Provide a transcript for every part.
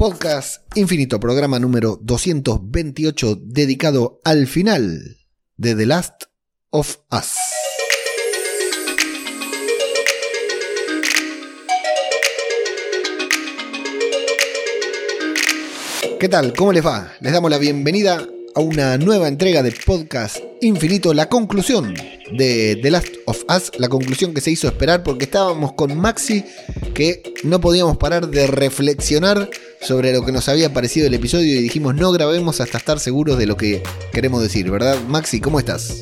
Podcast Infinito, programa número 228 dedicado al final de The Last of Us. ¿Qué tal? ¿Cómo les va? Les damos la bienvenida a una nueva entrega de Podcast Infinito, la conclusión de The Last of Us, la conclusión que se hizo esperar porque estábamos con Maxi que no podíamos parar de reflexionar sobre lo que nos había parecido el episodio y dijimos no grabemos hasta estar seguros de lo que queremos decir, ¿verdad? Maxi, ¿cómo estás?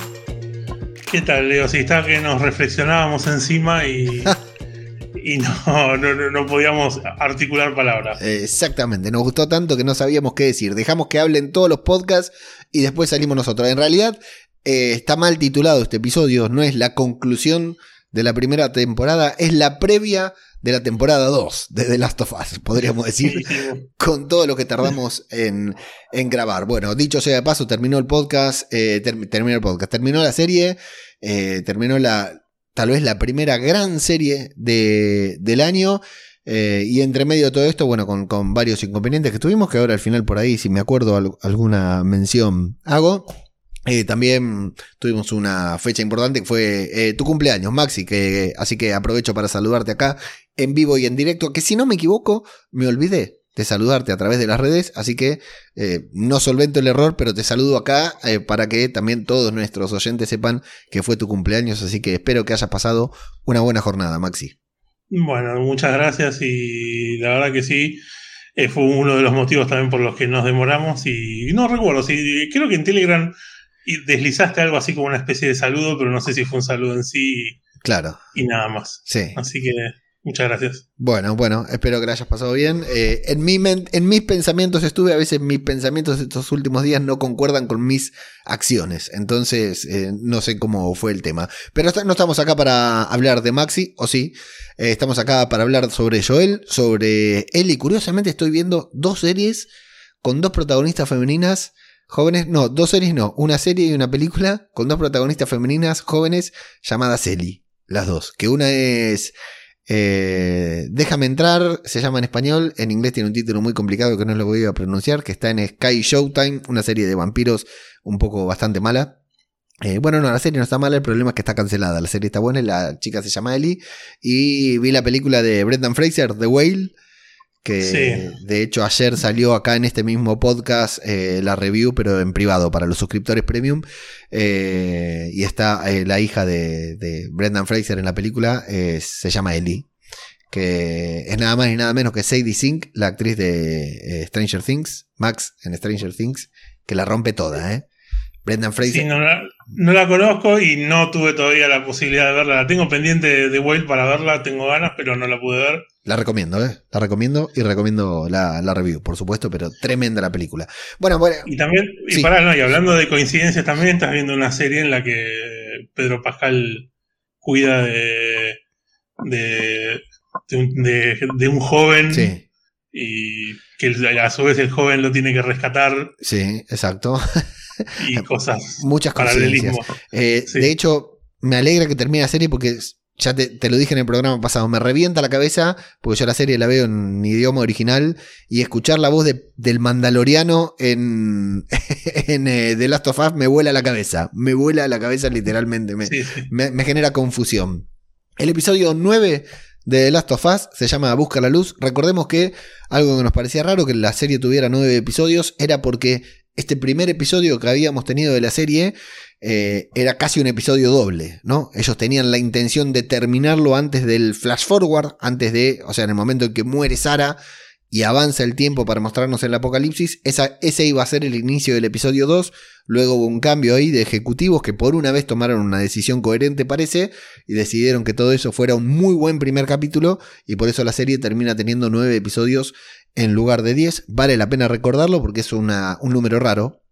¿Qué tal, Leo? Si está que nos reflexionábamos encima y, y no, no, no, podíamos articular palabras. Exactamente, nos gustó tanto que no sabíamos qué decir. Dejamos que hablen todos los podcasts y después salimos nosotros. En realidad eh, está mal titulado este episodio, no es la conclusión de la primera temporada, es la previa de la temporada 2 de The Last of Us, podríamos decir, con todo lo que tardamos en, en, grabar. Bueno, dicho sea de paso, terminó el podcast, eh, terminó el podcast, terminó la serie, eh, terminó la, tal vez la primera gran serie de, del año. Eh, y entre medio de todo esto, bueno, con, con, varios inconvenientes que tuvimos, que ahora al final por ahí, si me acuerdo alguna mención hago. Eh, también tuvimos una fecha importante que fue eh, tu cumpleaños, Maxi, que, así que aprovecho para saludarte acá en vivo y en directo, que si no me equivoco, me olvidé de saludarte a través de las redes, así que eh, no solvento el error, pero te saludo acá para que también todos nuestros oyentes sepan que fue tu cumpleaños, así que espero que hayas pasado una buena jornada, Maxi. Bueno, muchas gracias y la verdad que sí, fue uno de los motivos también por los que nos demoramos y no recuerdo, sí, creo que en Telegram deslizaste algo así como una especie de saludo, pero no sé si fue un saludo en sí. Claro. Y nada más. Sí. Así que muchas gracias. Bueno, bueno, espero que lo hayas pasado bien. Eh, en, mi en mis pensamientos estuve, a veces mis pensamientos estos últimos días no concuerdan con mis acciones, entonces eh, no sé cómo fue el tema. Pero no estamos acá para hablar de Maxi, o sí, eh, estamos acá para hablar sobre Joel, sobre él y curiosamente estoy viendo dos series con dos protagonistas femeninas jóvenes, no, dos series no, una serie y una película con dos protagonistas femeninas jóvenes llamadas Ellie, las dos, que una es eh, Déjame entrar, se llama en español, en inglés tiene un título muy complicado que no lo voy a pronunciar, que está en Sky Showtime, una serie de vampiros un poco bastante mala. Eh, bueno, no, la serie no está mala, el problema es que está cancelada. La serie está buena, la chica se llama Ellie. Y vi la película de Brendan Fraser, The Whale, que de hecho ayer salió acá en este mismo podcast eh, la review, pero en privado para los suscriptores premium. Eh, y está eh, la hija de, Brendan Fraser en la película, se llama Ellie, que es nada más y nada menos que Sadie Sink, la actriz de Stranger Things, Max en Stranger Things, que la rompe toda, ¿eh? Brendan Fraser. Sí, no la, conozco y no tuve todavía la posibilidad de verla. La tengo pendiente de, de Whale para verla, tengo ganas, pero no la pude ver. La recomiendo, ¿eh? La recomiendo y recomiendo la, review, por supuesto, pero tremenda la película. Bueno, bueno. Y también, y, no, y hablando de coincidencias, también estás viendo una serie en la que Pedro Pascal cuida de. de. de un, joven. Sí. Y que a su vez el joven lo tiene que rescatar. Sí, exacto. Y cosas. Muchas coincidencias. Eh, de hecho, me alegra que termine la serie porque ya te, lo dije en el programa pasado, me revienta la cabeza, porque yo la serie la veo en idioma original, y escuchar la voz del mandaloriano en, en eh, The Last of Us me vuela la cabeza, me vuela la cabeza literalmente, me, me, genera confusión. El episodio 9 de The Last of Us se llama Busca la Luz. Recordemos que algo que nos parecía raro que la serie tuviera 9 episodios era porque este primer episodio que habíamos tenido de la serie eh, era casi un episodio doble, ¿no? Ellos tenían la intención de terminarlo antes del flash forward, antes de, o sea, en el momento en que muere Sara y avanza el tiempo para mostrarnos el apocalipsis, esa, ese iba a ser el inicio del episodio 2, luego hubo un cambio ahí de ejecutivos que por una vez tomaron una decisión coherente parece y decidieron que todo eso fuera un muy buen primer capítulo y por eso la serie termina teniendo nueve episodios en lugar de 10, vale la pena recordarlo porque es una, un número raro,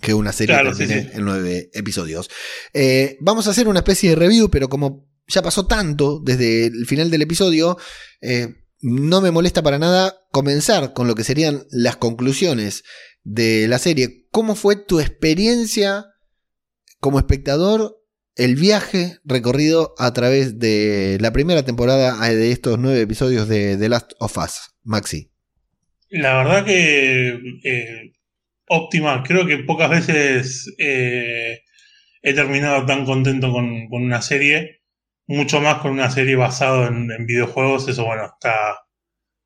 que una serie que en nueve episodios. Eh, vamos a hacer una especie de review, pero como ya pasó tanto desde el final del episodio, eh, no me molesta para nada comenzar con lo que serían las conclusiones de la serie. ¿Cómo fue tu experiencia como espectador? El viaje recorrido a través de la primera temporada de estos nueve episodios de The Last of Us, Maxi. La verdad que eh, óptima. Creo que pocas veces eh, he terminado tan contento con, una serie. Mucho más con una serie basada en, videojuegos. Eso, bueno, está,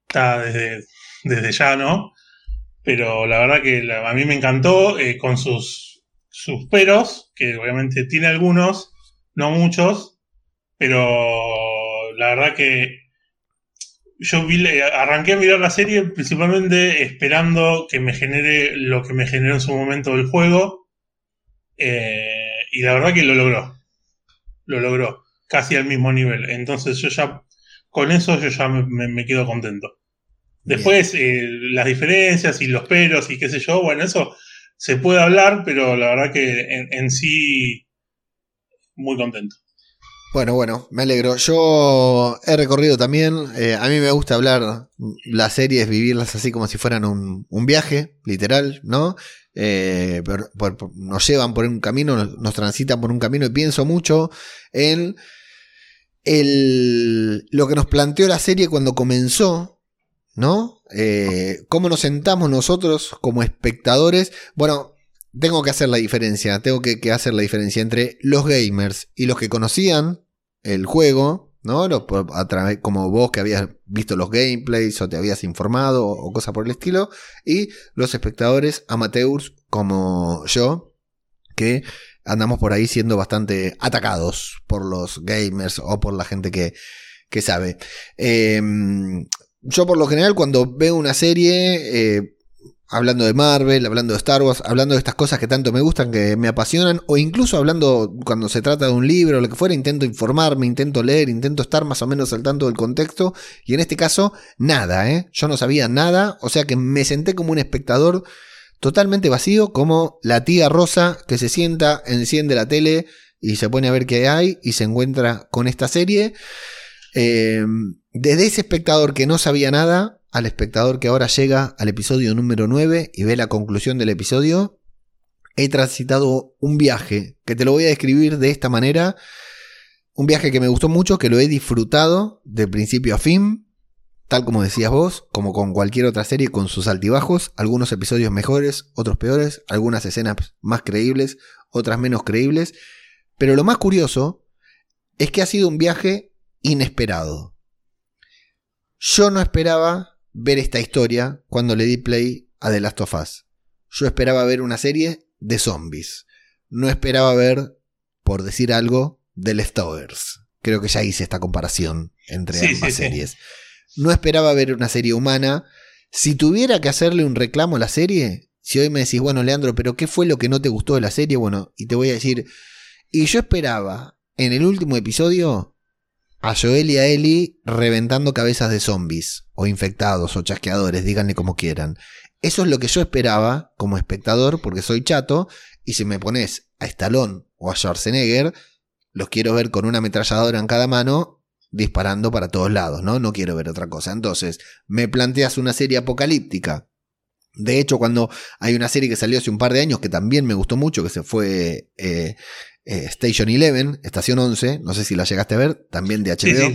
está desde, desde ya, ¿no? Pero la verdad que a mí me encantó eh, con sus, sus peros, que obviamente tiene algunos, no muchos, pero la verdad que yo arranqué a mirar la serie principalmente esperando que me genere lo que me generó en su momento el juego. Eh, y la verdad que lo logró. Lo logró. Casi al mismo nivel. Entonces yo ya, con eso yo ya me, quedo contento. Después, eh, las diferencias y los peros y qué sé yo, bueno, eso se puede hablar, pero la verdad que en sí, muy contento. Bueno, bueno, me alegro. Yo he recorrido también, eh, a mí me gusta hablar las series, vivirlas así como si fueran un, viaje, literal, ¿no? Eh, nos llevan por un camino, nos, transitan por un camino y pienso mucho en el, lo que nos planteó la serie cuando comenzó, ¿no? Eh, cómo nos sentamos nosotros como espectadores. Bueno, tengo que hacer la diferencia, tengo que, hacer la diferencia entre los gamers y los que conocían el juego, ¿no? a través, como vos que habías visto los gameplays o te habías informado o, cosas por el estilo, y los espectadores amateurs como yo, que andamos por ahí siendo bastante atacados por los gamers o por la gente que, que sabe. Em, yo por lo general cuando veo una serie... Eh, hablando de Marvel, hablando de Star Wars, hablando de estas cosas que tanto me gustan, que me apasionan, o incluso hablando cuando se trata de un libro o lo que fuera, intento informarme, intento leer, intento estar más o menos al tanto del contexto, y en este caso, nada, ¿eh? Yo no sabía nada, o sea que me senté como un espectador totalmente vacío, como la tía Rosa que se sienta, enciende la tele y se pone a ver qué hay y se encuentra con esta serie. Eh, desde ese espectador que no sabía nada, al espectador que ahora llega al episodio número 9 y ve la conclusión del episodio, he transitado un viaje que te lo voy a describir de esta manera. Un viaje que me gustó mucho, que lo he disfrutado de principio a fin, tal como decías vos, como con cualquier otra serie con sus altibajos, algunos episodios mejores, otros peores, algunas escenas más creíbles, otras menos creíbles, pero lo más curioso es que ha sido un viaje inesperado. Yo no esperaba ver esta historia cuando le di play a The Last of Us. Yo esperaba ver una serie de zombies. No esperaba ver, por decir algo, The Leftovers. Creo que ya hice esta comparación entre ambas series. No esperaba ver una serie humana. Si tuviera que hacerle un reclamo a la serie, si hoy me decís, bueno, Leandro, pero ¿qué fue lo que no te gustó de la serie? Bueno, y te voy a decir, y yo esperaba en el último episodio a Joel y a Ellie reventando cabezas de zombies, o infectados, o chasqueadores, díganle como quieran. Eso es lo que yo esperaba como espectador, porque soy chato, y si me pones a Stallone o a Schwarzenegger, los quiero ver con una ametralladora en cada mano, disparando para todos lados, ¿no? No quiero ver otra cosa. Entonces, me planteas una serie apocalíptica. De hecho, cuando hay una serie que salió hace un par de años que también me gustó mucho, que se fue eh, eh, Station 11, Estación 11, no sé si la llegaste a ver, también de HBO,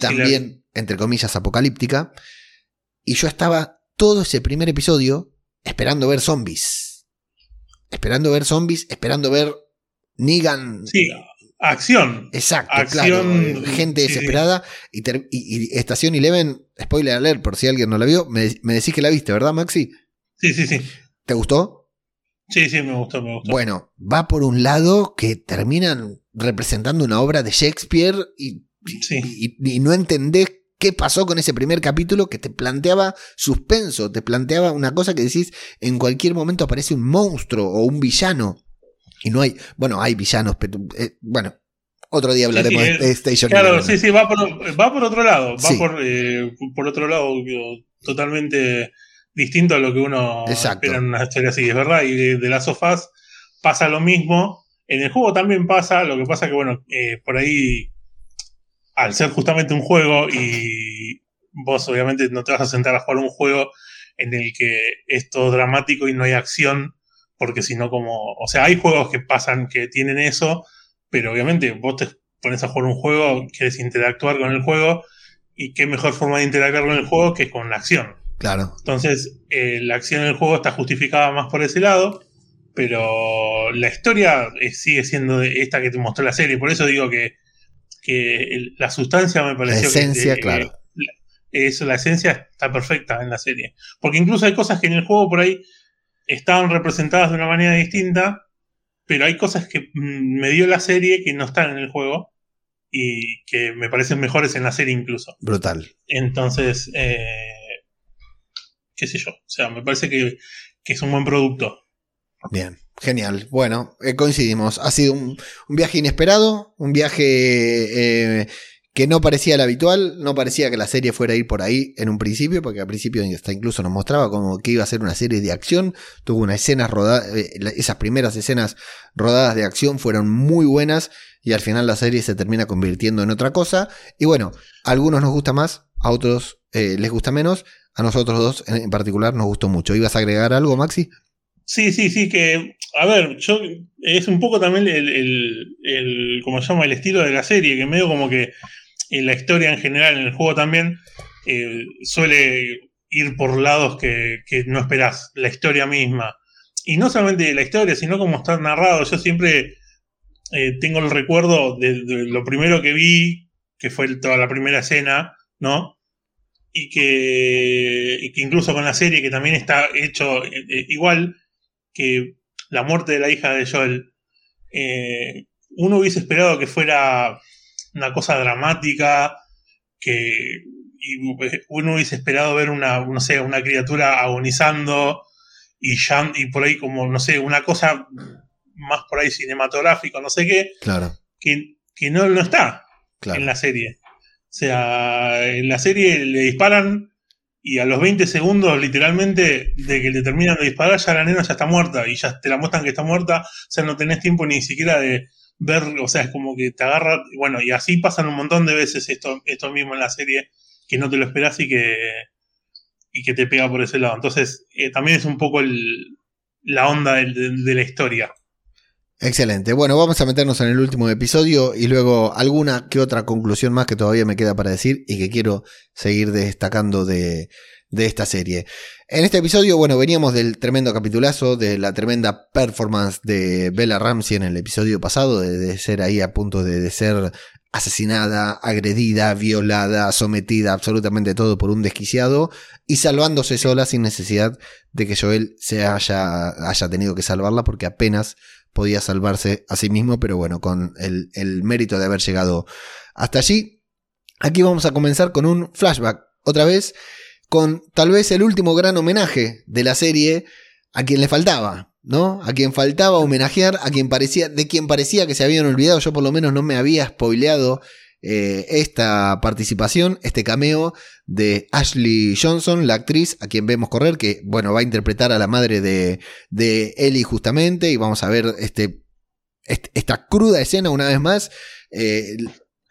también, entre comillas, apocalíptica. Y yo estaba todo ese primer episodio esperando ver zombies. Esperando ver zombies, esperando ver Negan. Sí, acción. Exacto, acción, Gente desesperada. Y, Estación 11, spoiler alert por si alguien no la vio, me, me decís que la viste, ¿verdad, Maxi? Sí, sí, sí. ¿Te gustó? Sí, sí, me gustó, me gustó. Bueno, va por un lado que terminan representando una obra de Shakespeare y, y, no entendés qué pasó con ese primer capítulo que te planteaba suspenso, te planteaba una cosa que decís, en cualquier momento aparece un monstruo o un villano. Y no hay, bueno, hay villanos, pero eh, bueno, otro día hablaremos de eh, Station. Claro, sí, sí, va por, va por otro lado, va por, eh, por otro lado totalmente distinto a lo que uno espera en una historia así, es verdad. Y de, las sofás pasa lo mismo. En el juego también pasa, lo que pasa que, bueno, eh, por ahí, al ser justamente un juego y vos obviamente no te vas a sentar a jugar un juego en el que es todo dramático y no hay acción, porque si no como, o sea, hay juegos que pasan, que tienen eso, pero obviamente vos te pones a jugar un juego, quieres interactuar con el juego, y qué mejor forma de interactuar con el juego que con la acción. Claro. Entonces, eh, la acción del juego está justificada más por ese lado, pero la historia eh, sigue siendo esta que te mostró la serie. Por eso digo que, la sustancia me pareció. La esencia, claro. eso, la esencia está perfecta en la serie. Porque incluso hay cosas que en el juego por ahí estaban representadas de una manera distinta, pero hay cosas que mm, me dio la serie que no están en el juego y que me parecen mejores en la serie incluso. Brutal. Entonces, eh, qué sé yo, o sea, me parece que, es un buen producto. Bien, genial. Bueno, eh, coincidimos. Ha sido un, viaje inesperado, un viaje eh, que no parecía el habitual, no parecía que la serie fuera a ir por ahí en un principio, porque al principio hasta incluso nos mostraba como que iba a ser una serie de acción, tuvo unas escenas rodadas, esas primeras escenas rodadas de acción fueron muy buenas y al final la serie se termina convirtiendo en otra cosa. Y bueno, a algunos nos gusta más, a otros eh, les gusta menos, a nosotros dos en particular nos gustó mucho. ¿Ibas a agregar algo, Maxi? Sí, sí, sí, que, a ver, yo, es un poco también el, el, el se llama, el estilo de la serie, que medio como que en la historia en general, en el juego también, eh, suele ir por lados que, que no esperás, la historia misma. Y no solamente la historia, sino como está narrado. Yo siempre eh, tengo el recuerdo de, lo primero que vi, que fue toda la primera escena, ¿no? Y que, incluso con la serie, que también está hecho eh, igual que la muerte de la hija de Joel, uno hubiese esperado que fuera una cosa dramática, que uno hubiese esperado ver una, no sé, una criatura agonizando y, ya, y por ahí como, no sé, una cosa más por ahí cinematográfico, no sé qué, claro. que, que no, no está en la serie. O sea, en la serie le disparan y a los 20 segundos, literalmente, de que le terminan de disparar, ya la nena ya está muerta y ya te la muestran que está muerta, o sea, no tenés tiempo ni siquiera de ver, o sea, es como que te agarra, bueno, y así pasan un montón de veces esto, esto mismo en la serie, que no te lo esperás y que, y que te pega por ese lado. Entonces, eh, también es un poco el, la onda de la historia. Excelente. Bueno, vamos a meternos en el último episodio y luego alguna que otra conclusión más que todavía me queda para decir y que quiero seguir destacando de, esta serie. En este episodio, bueno, veníamos del tremendo capitulazo, de la tremenda performance de Bella Ramsey en el episodio pasado, de, ser ahí a punto de, ser asesinada, agredida, violada, sometida, absolutamente todo por un desquiciado y salvándose sola sin necesidad de que Joel se haya, haya tenido que salvarla porque apenas podía salvarse a sí mismo, pero bueno, con el, mérito de haber llegado hasta allí. Aquí vamos a comenzar con un flashback, otra vez, con tal vez el último gran homenaje de la serie a quien le faltaba, ¿no? A quien faltaba homenajear, a quien parecía, de quien parecía que se habían olvidado, yo por lo menos no me había spoileado eh, esta participación, este cameo de Ashley Johnson, la actriz a quien vemos correr, que bueno, va a interpretar a la madre de, de Ellie justamente, y vamos a ver este, esta cruda escena una vez más. Eh,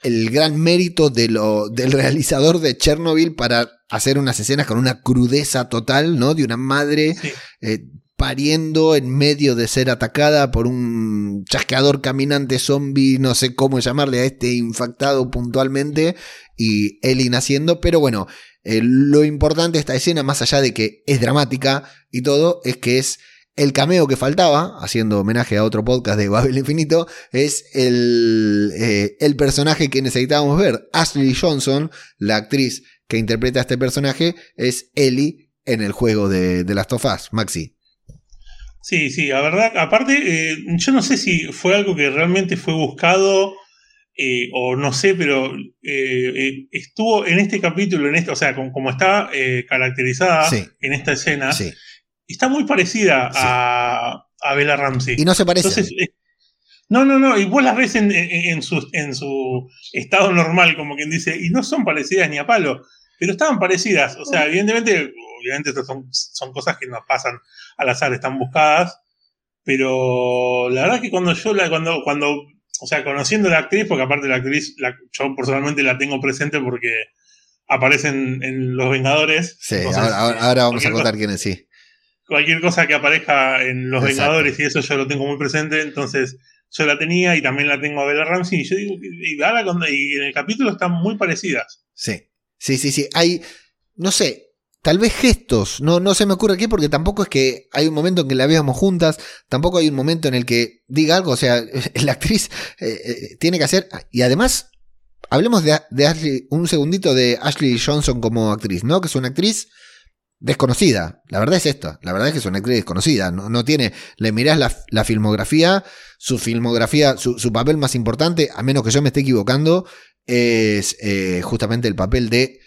el, gran mérito de lo, del realizador de Chernobyl para hacer unas escenas con una crudeza total, ¿no? De una madre eh, pariendo en medio de ser atacada por un chasqueador caminante zombie, no sé cómo llamarle a este infectado puntualmente, y Ellie naciendo, pero bueno, eh, lo importante de esta escena, más allá de que es dramática y todo, es que es el cameo que faltaba, haciendo homenaje a otro podcast de Babel Infinito, es el, eh, el personaje que necesitábamos ver. Ashley Johnson, la actriz que interpreta a este personaje, es Ellie en el juego de, de Last of Us. Maxi. Sí, sí, la verdad, aparte, eh, yo no sé si fue algo que realmente fue buscado eh, o no sé, pero eh, estuvo en este capítulo, en este, o sea, como, está caracterizada en esta escena, está muy parecida a, a Bella Ramsey. Y no se parece. no, no, no, y vos las ves en, su, en su estado normal, como quien dice, y no son parecidas ni a palo, pero estaban parecidas. O sea, evidentemente, obviamente estas son, son cosas que nos pasan al azar, están buscadas. Pero la verdad que cuando yo la, cuando, cuando, o sea, conociendo a la actriz, porque aparte la actriz, yo personalmente la tengo presente porque aparecen en Los Vengadores. Sí, ahora, vamos a contar quién es, sí. Cualquier cosa que aparezca en Los Vengadores y eso yo lo tengo muy presente, entonces yo la tenía y también la tengo a Bella Ramsey y yo digo, y, ahora y en el capítulo están muy parecidas. Sí, sí, sí, sí. Hay, no sé, tal vez gestos, no, no se me ocurre qué, porque tampoco es que hay un momento en que la veamos juntas, tampoco hay un momento en el que diga algo, o sea, la actriz eh, eh, tiene que hacer, y además, hablemos de, Ashley, un segundito de Ashley Johnson como actriz, ¿no? Que es una actriz desconocida. La verdad es esto. La verdad es que es una actriz desconocida. No, tiene. Le mirás la, filmografía. Su filmografía, su, papel más importante, a menos que yo me esté equivocando, es eh, justamente el papel de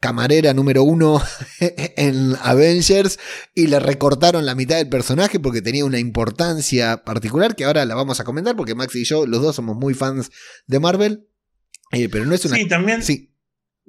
camarera número uno en Avengers y le recortaron la mitad del personaje porque tenía una importancia particular que ahora la vamos a comentar porque Max y yo, los dos somos muy fans de Marvel. Eh, pero no es una. Sí, también. Sí.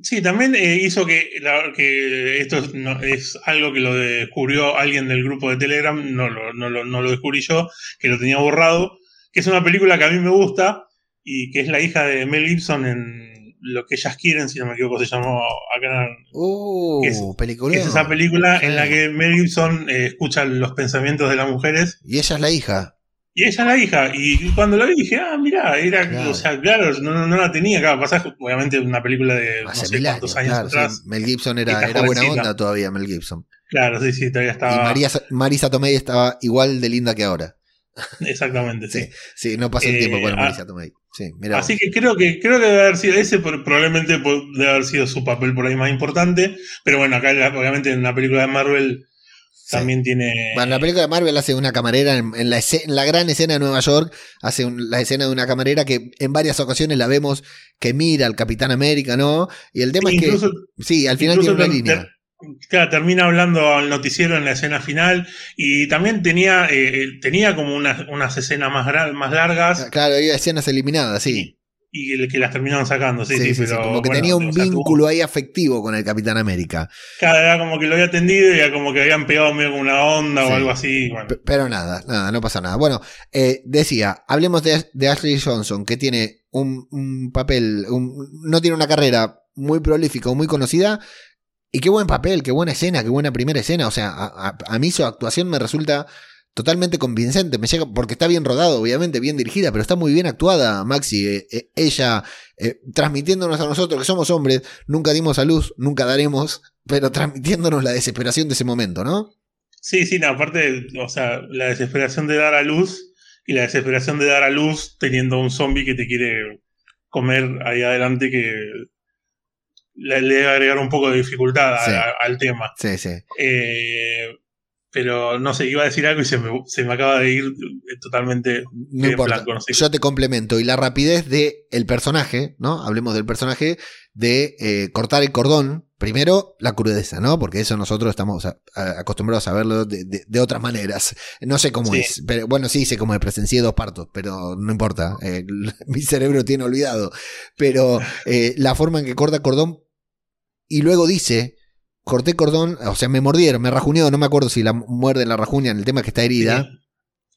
Sí, también eh, hizo que, que esto es, algo que lo descubrió alguien del grupo de Telegram, no lo, no, lo, no lo descubrí yo, que lo tenía borrado, que es una película que a mí me gusta y que es la hija de Mel Gibson en Lo que ellas quieren, si no me equivoco, se llamó acá. Uh, es, película. Es esa película en la que Mel Gibson eh, escucha los pensamientos de las mujeres. Y ella es la hija. Y ella es la hija. Y cuando la vi dije, ah, mira, era, claro. o sea, claro, no, no la tenía acá. Pasa, obviamente, una película de no sé cuántos años, atrás. Mel Gibson era, era buena onda todavía, Mel Gibson. Claro, sí, sí, todavía estaba. Y María, Marisa Tomei estaba igual de linda que ahora. Exactamente, sí. sí. no pasó el tiempo con eh, Marisa Tomei. Sí, mira Así que creo que creo que debe haber sido ese, probablemente debe haber sido su papel por ahí más importante. Pero bueno, acá obviamente en una película de Marvel también tiene. Bueno, la película de Marvel hace una camarera en, la, la, gran escena de Nueva York, hace la escena de una camarera que en varias ocasiones la vemos que mira al Capitán América, ¿no? Y el tema es que. Sí, al final tiene una línea. Claro, termina hablando al noticiero en la escena final y también tenía, eh, tenía como unas, escenas más, más largas. Claro, había escenas eliminadas, sí y el que las terminaron sacando, sí, sí, pero. como que tenía un vínculo ahí afectivo con el Capitán América. Cada era como que lo había atendido y era como que habían pegado medio con una onda o algo así. Pero nada, nada, no pasa nada. Bueno, eh, decía, hablemos de, Ashley Johnson, que tiene un, papel, no tiene una carrera muy prolífica o muy conocida. Y qué buen papel, qué buena escena, qué buena primera escena. O sea, a mí su actuación me resulta totalmente convincente. Me llega, porque está bien rodado, obviamente, bien dirigida, pero está muy bien actuada, Maxi. Eh, eh, ella eh, transmitiéndonos a nosotros que somos hombres, nunca dimos a luz, nunca daremos, pero transmitiéndonos la desesperación de ese momento, ¿no? Sí, sí, aparte, o sea, la desesperación de dar a luz y la desesperación de dar a luz teniendo un zombie que te quiere comer ahí adelante que le, debe agregar un poco de dificultad al tema. Sí, sí. Pero no sé, iba a decir algo y se me, se me acaba de ir eh, totalmente no importa. Yo te complemento. Y la rapidez del el personaje, ¿no? Hablemos del personaje, de eh, cortar el cordón. Primero, la crudeza, ¿no? Porque eso nosotros estamos acostumbrados a verlo de, otras maneras. No sé cómo es. Pero, bueno, sí sé cómo es. Presencié dos partos, pero no importa. Eh, mi cerebro tiene olvidado. Pero la forma en que corta el cordón y luego dice corté cordón, o sea, me mordieron, me rajuneó, no me acuerdo si la muerde la rajuña en el tema que está herida.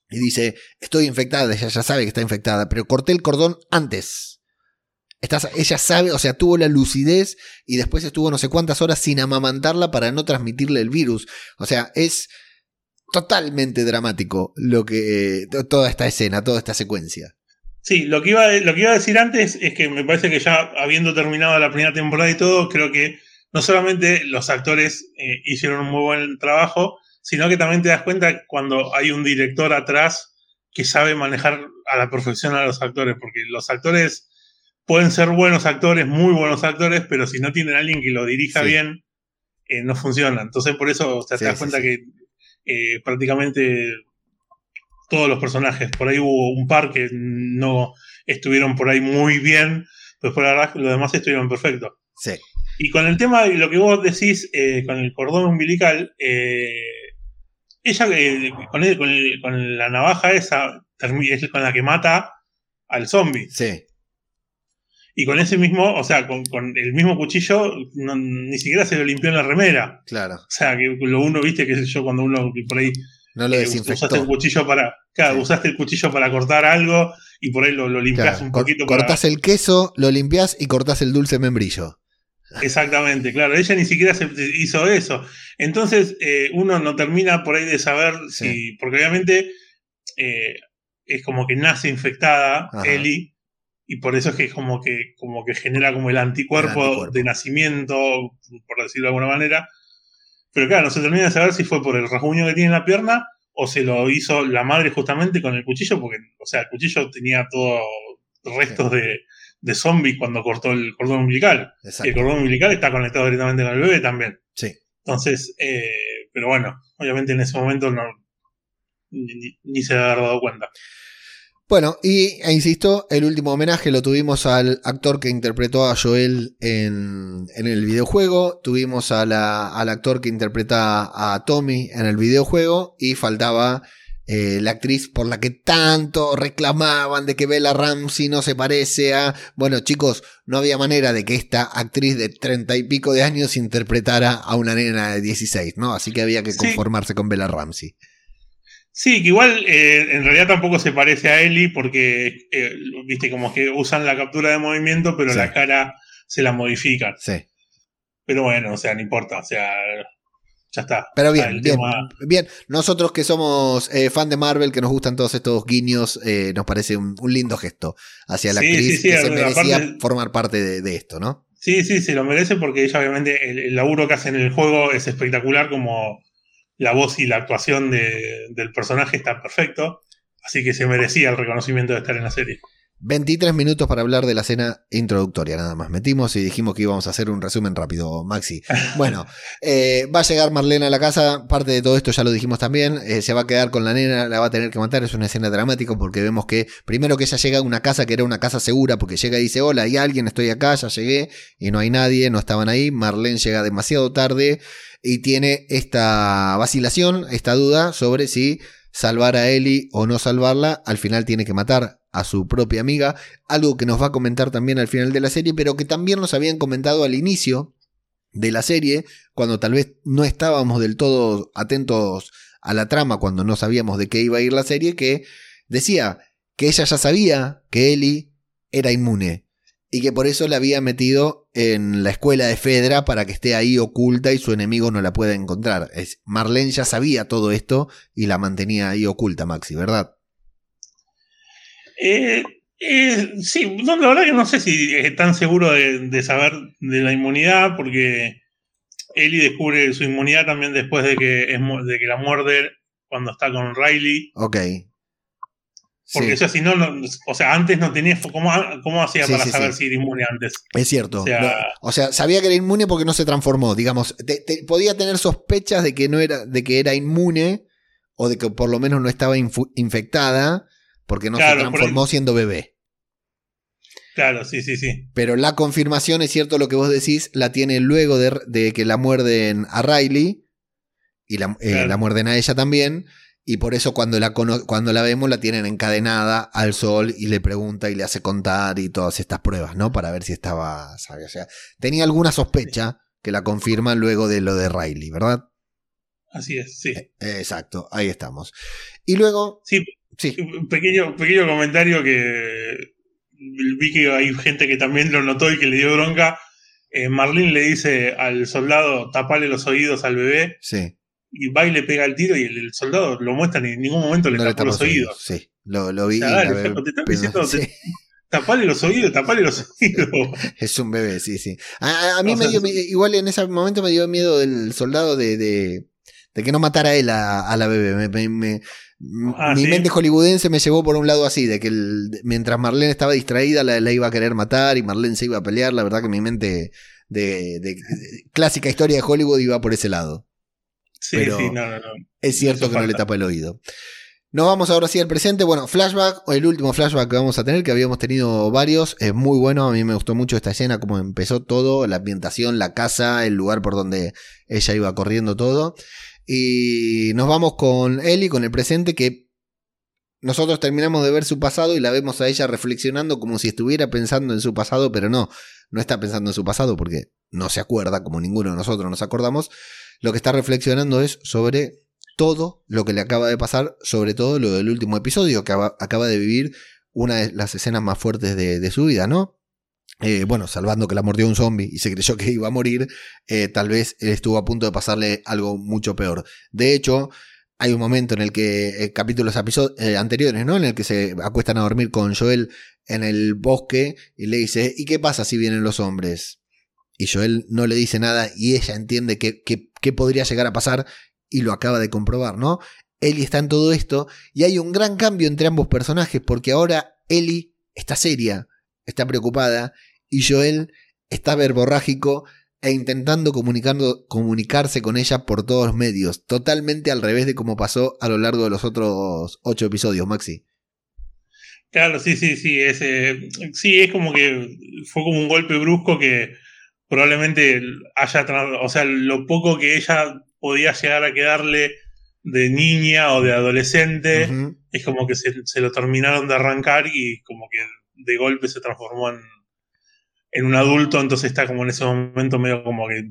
Y dice, estoy infectada, ella ya sabe que está infectada, pero corté el cordón antes. ella sabe, o sea, tuvo la lucidez y después estuvo no sé cuántas horas sin amamantarla para no transmitirle el virus. O sea, es totalmente dramático lo que toda esta escena, toda esta secuencia. Sí, lo que, iba, lo que iba a decir antes es que me parece que ya habiendo terminado la primera temporada y todo, creo que no solamente los actores eh, hicieron un muy buen trabajo, sino que también te das cuenta cuando hay un director atrás que sabe manejar a la perfección a los actores, porque los actores pueden ser buenos actores, muy buenos actores, pero si no tienen a alguien que lo dirija bien, eh, no funciona. Entonces por eso te das cuenta que eh, prácticamente todos los personajes, por ahí hubo un par que no estuvieron por ahí muy bien, pero por la los demás estuvieron perfectos. Sí. Y con el tema de lo que vos decís, eh, con el cordón umbilical, eh, ella eh, con, la navaja esa es con la que mata al zombie. Sí. Y con ese mismo, o sea, con, el mismo cuchillo, ni siquiera se lo limpió en la remera. Claro. O sea, que lo uno, viste, que sé yo, cuando uno por ahí. No lo desinfectó. Usaste el cuchillo para. Claro, usaste el cuchillo para cortar algo y por ahí lo, lo limpias un poquito. Cortás el queso, lo limpias y cortás el dulce membrillo. Exactamente, claro, ella ni siquiera se hizo eso. Entonces, eh, uno no termina por ahí de saber si, porque obviamente eh, es como que nace infectada Eli, y por eso es que es como que, como que genera como el anticuerpo, de nacimiento, por decirlo de alguna manera. Pero claro, no se termina de saber si fue por el rasguño que tiene en la pierna o se lo hizo la madre justamente con el cuchillo, porque, o sea, el cuchillo tenía todos restos de, de zombies cuando cortó el cordón umbilical. Y el cordón umbilical está conectado directamente con el bebé también. Sí. Entonces, eh, pero bueno, obviamente en ese momento no ni, se había dado cuenta. Bueno, y e insisto, el último homenaje lo tuvimos al actor que interpretó a Joel en, el videojuego, tuvimos al actor que interpreta a Tommy en el videojuego y faltaba eh, la actriz por la que tanto reclamaban de que Bella Ramsey no se parece a... Bueno chicos, no había manera de que esta actriz de treinta y pico de años interpretara a una nena de 16, ¿no? Así que había que conformarse con Bella Ramsey. Sí, que igual eh, en realidad tampoco se parece a Ellie porque, eh, viste, como que usan la captura de movimiento, pero la cara se la modifican. Sí. Pero bueno, o sea, no importa, o sea, ya está. Pero bien, bien, bien. Nosotros que somos eh, fan de Marvel, que nos gustan todos estos guiños, nos parece un, lindo gesto hacia la actriz que se merecía formar parte de, esto, ¿no? Sí, sí, se lo merece porque ella obviamente el laburo que hace en el juego es espectacular como la voz y la actuación del personaje está perfecto, así que se merecía el reconocimiento de estar en la serie. 23 minutos para hablar de la escena introductoria, nada más. Metimos y dijimos que íbamos a hacer un resumen rápido, Maxi. Bueno, eh, va a llegar Marlena a la casa, parte de todo esto ya lo dijimos también, eh, se va a quedar con la nena, la va a tener que matar, es una escena dramática porque vemos que primero que ella llega a una casa que era una casa segura, porque llega y dice, hola, hay alguien, estoy acá, ya llegué, y no hay nadie, no estaban ahí, Marlene llega demasiado tarde, y tiene esta vacilación, esta duda sobre si salvar a Ellie o no salvarla, al final tiene que matar a su propia amiga, algo que nos va a comentar también al final de la serie, pero que también nos habían comentado al inicio de la serie, cuando tal vez no estábamos del todo atentos a la trama, cuando no sabíamos de qué iba a ir la serie, que decía que ella ya sabía que Ellie era inmune, y que por eso la había metido en la escuela de Fedra para que esté ahí oculta y su enemigo no la pueda encontrar. Es, Marlene ya sabía todo esto y la mantenía ahí oculta, Maxi, ¿verdad? Eh, eh, sí, la verdad que no sé si es tan seguro de, saber de la inmunidad, porque Ellie descubre su inmunidad también después de que, es, de que la muerde cuando está con Riley. Ok. Porque si no, o sea, antes no tenía, ¿cómo, cómo hacía para saber si era inmune antes? Es cierto. O sea, sabía que era inmune porque no se transformó, digamos, podía tener sospechas de que no era, de que era inmune o de que por lo menos no estaba infectada porque no se transformó siendo bebé. Claro, sí, sí, sí. Pero la confirmación, es cierto lo que vos decís, la tiene luego de, que la muerden a Riley y la, eh, la muerden a ella también. Y por eso cuando la, cuando la vemos la tienen encadenada al sol y le pregunta y le hace contar y todas estas pruebas, ¿no? Para ver si estaba, ¿sabe? O sea, tenía alguna sospecha que la confirma luego de lo de Riley, ¿verdad? Así es, sí. Eh, exacto, ahí estamos. Y luego... Sí, sí. Un pequeño, pequeño comentario que vi que hay gente que también lo notó y que le dio bronca. Eh, Marlene le dice al soldado, tapale los oídos al bebé. Sí y va y le pega el tiro y el, soldado lo muestra y en ningún momento le tapa los oídos. Sí, lo, lo vi. te están diciendo, tapale los oídos, tapale los oídos. Es un bebé, sí, sí. A, mí me dio, igual en ese momento me dio miedo del soldado de, de, que no matara él a, la bebé. Me, ah, mi mente hollywoodense me llevó por un lado así, de que mientras Marlene estaba distraída la, la, iba a querer matar y Marlene se iba a pelear. La verdad que mi mente de, de clásica historia de Hollywood iba por ese lado. Sí, sí, no, no, Es cierto que no le tapa el oído. Nos vamos ahora sí al presente. Bueno, flashback, el último flashback que vamos a tener, que habíamos tenido varios, es muy bueno. A mí me gustó mucho esta escena, como empezó todo, la ambientación, la casa, el lugar por donde ella iba corriendo todo. Y nos vamos con Ellie, con el presente, que nosotros terminamos de ver su pasado y la vemos a ella reflexionando como si estuviera pensando en su pasado, pero no, no está pensando en su pasado porque no se acuerda, como ninguno de nosotros nos acordamos, lo que está reflexionando es sobre todo lo que le acaba de pasar, sobre todo lo del último episodio, que acaba de vivir una de las escenas más fuertes de, su vida, ¿no? Eh, bueno, salvando que la mordió un zombie y se creyó que iba a morir, eh, tal vez él estuvo a punto de pasarle algo mucho peor. De hecho, hay un momento en el que, eh, capítulos anteriores, ¿no? En el que se acuestan a dormir con Joel en el bosque y le dice, ¿y qué pasa si vienen los hombres? Y Joel no le dice nada y ella entiende que, podría llegar a pasar y lo acaba de comprobar, ¿no? Ellie está en todo esto y hay un gran cambio entre ambos personajes porque ahora Ellie está seria, está preocupada y Joel está verborrágico e intentando comunicarse con ella por todos los medios, totalmente al revés de como pasó a lo largo de los otros ocho episodios, Maxi. Claro, sí, sí, sí, es, sí, es como que fue como un golpe brusco que probablemente haya, o sea, lo poco que ella podía llegar a quedarle de niña o de adolescente, es como que se, lo terminaron de arrancar y como que de golpe se transformó en, en un adulto, entonces está como en ese momento medio como que...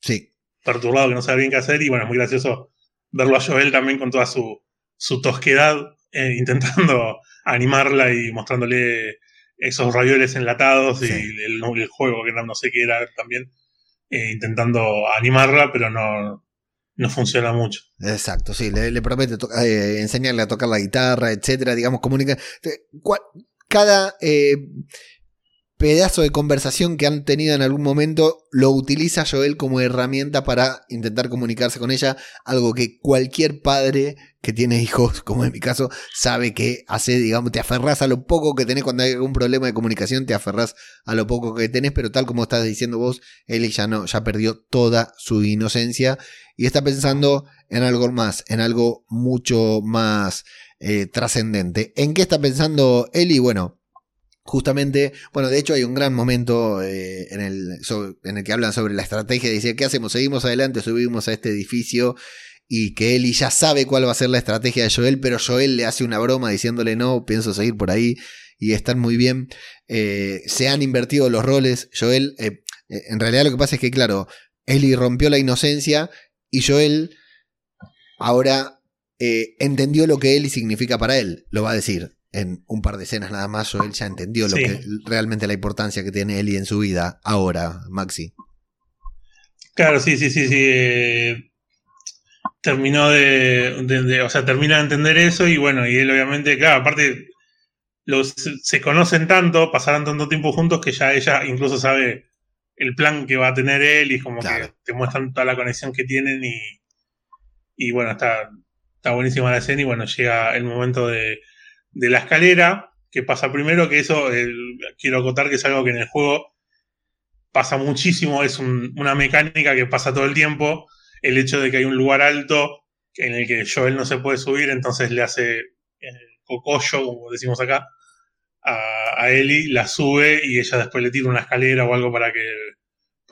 Sí. Perturbado, que no sabe bien qué hacer y bueno, es muy gracioso verlo a Joel también con toda su, su tosquedad, eh, intentando animarla y mostrándole esos ravioles enlatados y el, juego que no, sé qué era también, eh, intentando animarla, pero no, no funciona mucho. Exacto, sí, le, promete eh, enseñarle a tocar la guitarra, etcétera, digamos, comunicar. Cada pedazo de conversación que han tenido en algún momento lo utiliza Joel como herramienta para intentar comunicarse con ella, algo que cualquier padre que tiene hijos, como en mi caso, sabe que hace, digamos, te aferras a lo poco que tenés cuando hay algún problema de comunicación, te aferras a lo poco que tenés, pero tal como estás diciendo vos, él ya no, ya perdió toda su inocencia y está pensando en algo más, en algo mucho más eh, trascendente. ¿En qué está pensando Eli? Bueno, Justamente, bueno, de hecho hay un gran momento eh, en, el, en el que hablan sobre la estrategia, dice, ¿qué hacemos? ¿Seguimos adelante? ¿Subimos a este edificio? Y que Eli ya sabe cuál va a ser la estrategia de Joel, pero Joel le hace una broma diciéndole, no, pienso seguir por ahí y están muy bien. Eh, se han invertido los roles. Joel, eh, en realidad lo que pasa es que, claro, Eli rompió la inocencia y Joel ahora entendió lo que Eli significa para él, lo va a decir en un par de escenas nada más, Joel ya entendió lo que realmente la importancia que tiene Eli en su vida ahora, Maxi. Claro, sí, sí, sí, sí. Eh, terminó de, O sea, termina de entender eso y bueno, y él obviamente, claro, aparte, los, se conocen tanto, pasarán tanto tiempo juntos que ya ella incluso sabe el plan que va a tener él y como que te muestran toda la conexión que tienen y, y bueno, está, está buenísima la escena y bueno, llega el momento de de la escalera, que pasa primero, que eso quiero acotar que es algo que en el juego pasa muchísimo, es una mecánica que pasa todo el tiempo, el hecho de que hay un lugar alto en el que Joel no se puede subir, entonces le hace el cocollo, como decimos acá, a, a Ellie, la sube y ella después le tira una escalera o algo para que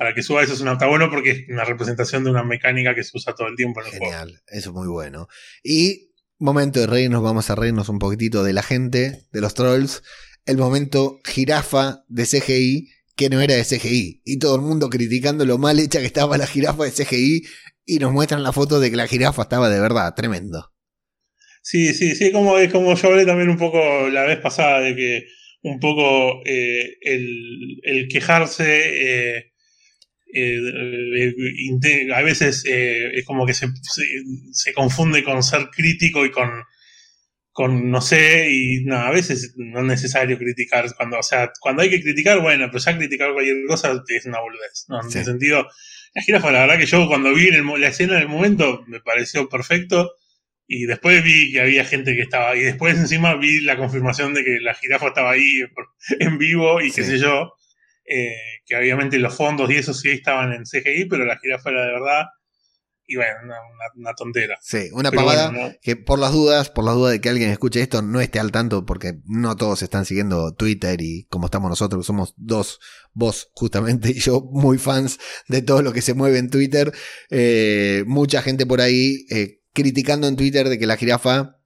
para que suba. Eso es un bueno porque es una representación de una mecánica que se usa todo el tiempo en el Genial, juego. eso es muy bueno. Y Momento de reírnos, vamos a reírnos un poquitito de la gente, de los trolls. El momento jirafa de CGI, que no era de CGI. Y todo el mundo criticando lo mal hecha que estaba la jirafa de CGI. Y nos muestran la foto de que la jirafa estaba de verdad, tremendo. Sí, sí, sí, como, como yo hablé también un poco la vez pasada de que un poco eh, el, quejarse eh, eh, eh, a veces eh, es como que se, se, confunde con ser crítico y con, con no sé, y no, a veces no es necesario criticar. Cuando, o sea, cuando hay que criticar, bueno, pero ya criticar cualquier cosa es una boludez. ¿no? En ese sentido, la jirafa, la verdad que yo cuando vi la escena en el momento me pareció perfecto. Y después vi que había gente que estaba, y después encima vi la confirmación de que la jirafa estaba ahí en vivo y qué sé yo. Eh, que obviamente los fondos y eso sí estaban en CGI, pero la jirafa era de verdad. Y bueno, una, tontera. Sí, una pavada que por las dudas, por las dudas de que alguien escuche esto, no esté al tanto, porque no todos están siguiendo Twitter y como estamos nosotros, somos dos, vos justamente y yo, muy fans de todo lo que se mueve en Twitter. Eh, mucha gente por ahí eh, criticando en Twitter de que la jirafa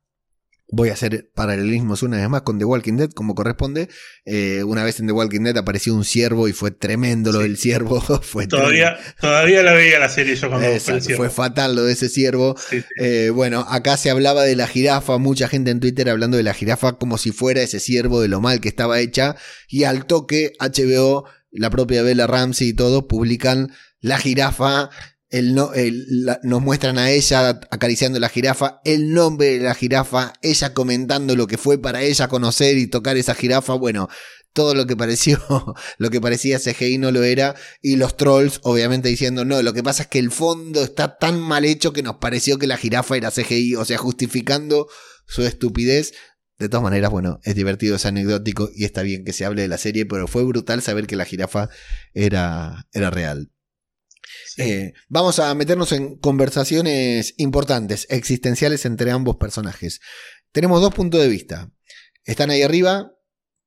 Voy a hacer paralelismos una vez más con The Walking Dead, como corresponde. Eh, una vez en The Walking Dead apareció un ciervo y fue tremendo lo del ciervo. fue todavía, todavía la veía la serie yo cuando fue, fue fatal lo de ese ciervo. Eh, bueno, acá se hablaba de la jirafa, mucha gente en Twitter hablando de la jirafa como si fuera ese ciervo de lo mal que estaba hecha. Y al toque, HBO, la propia Bella Ramsey y todo publican la jirafa no, nos muestran a ella acariciando la jirafa, el nombre de la jirafa, ella comentando lo que fue para ella conocer y tocar esa jirafa. Bueno, todo lo que pareció, lo que parecía CGI no lo era, y los trolls obviamente diciendo, no, lo que pasa es que el fondo está tan mal hecho que nos pareció que la jirafa era CGI, o sea, justificando su estupidez. De todas maneras, bueno, es divertido, es anecdótico y está bien que se hable de la serie, pero fue brutal saber que la jirafa era, era real. Eh, vamos a meternos en conversaciones importantes, existenciales entre ambos personajes. Tenemos dos puntos de vista. Están ahí arriba.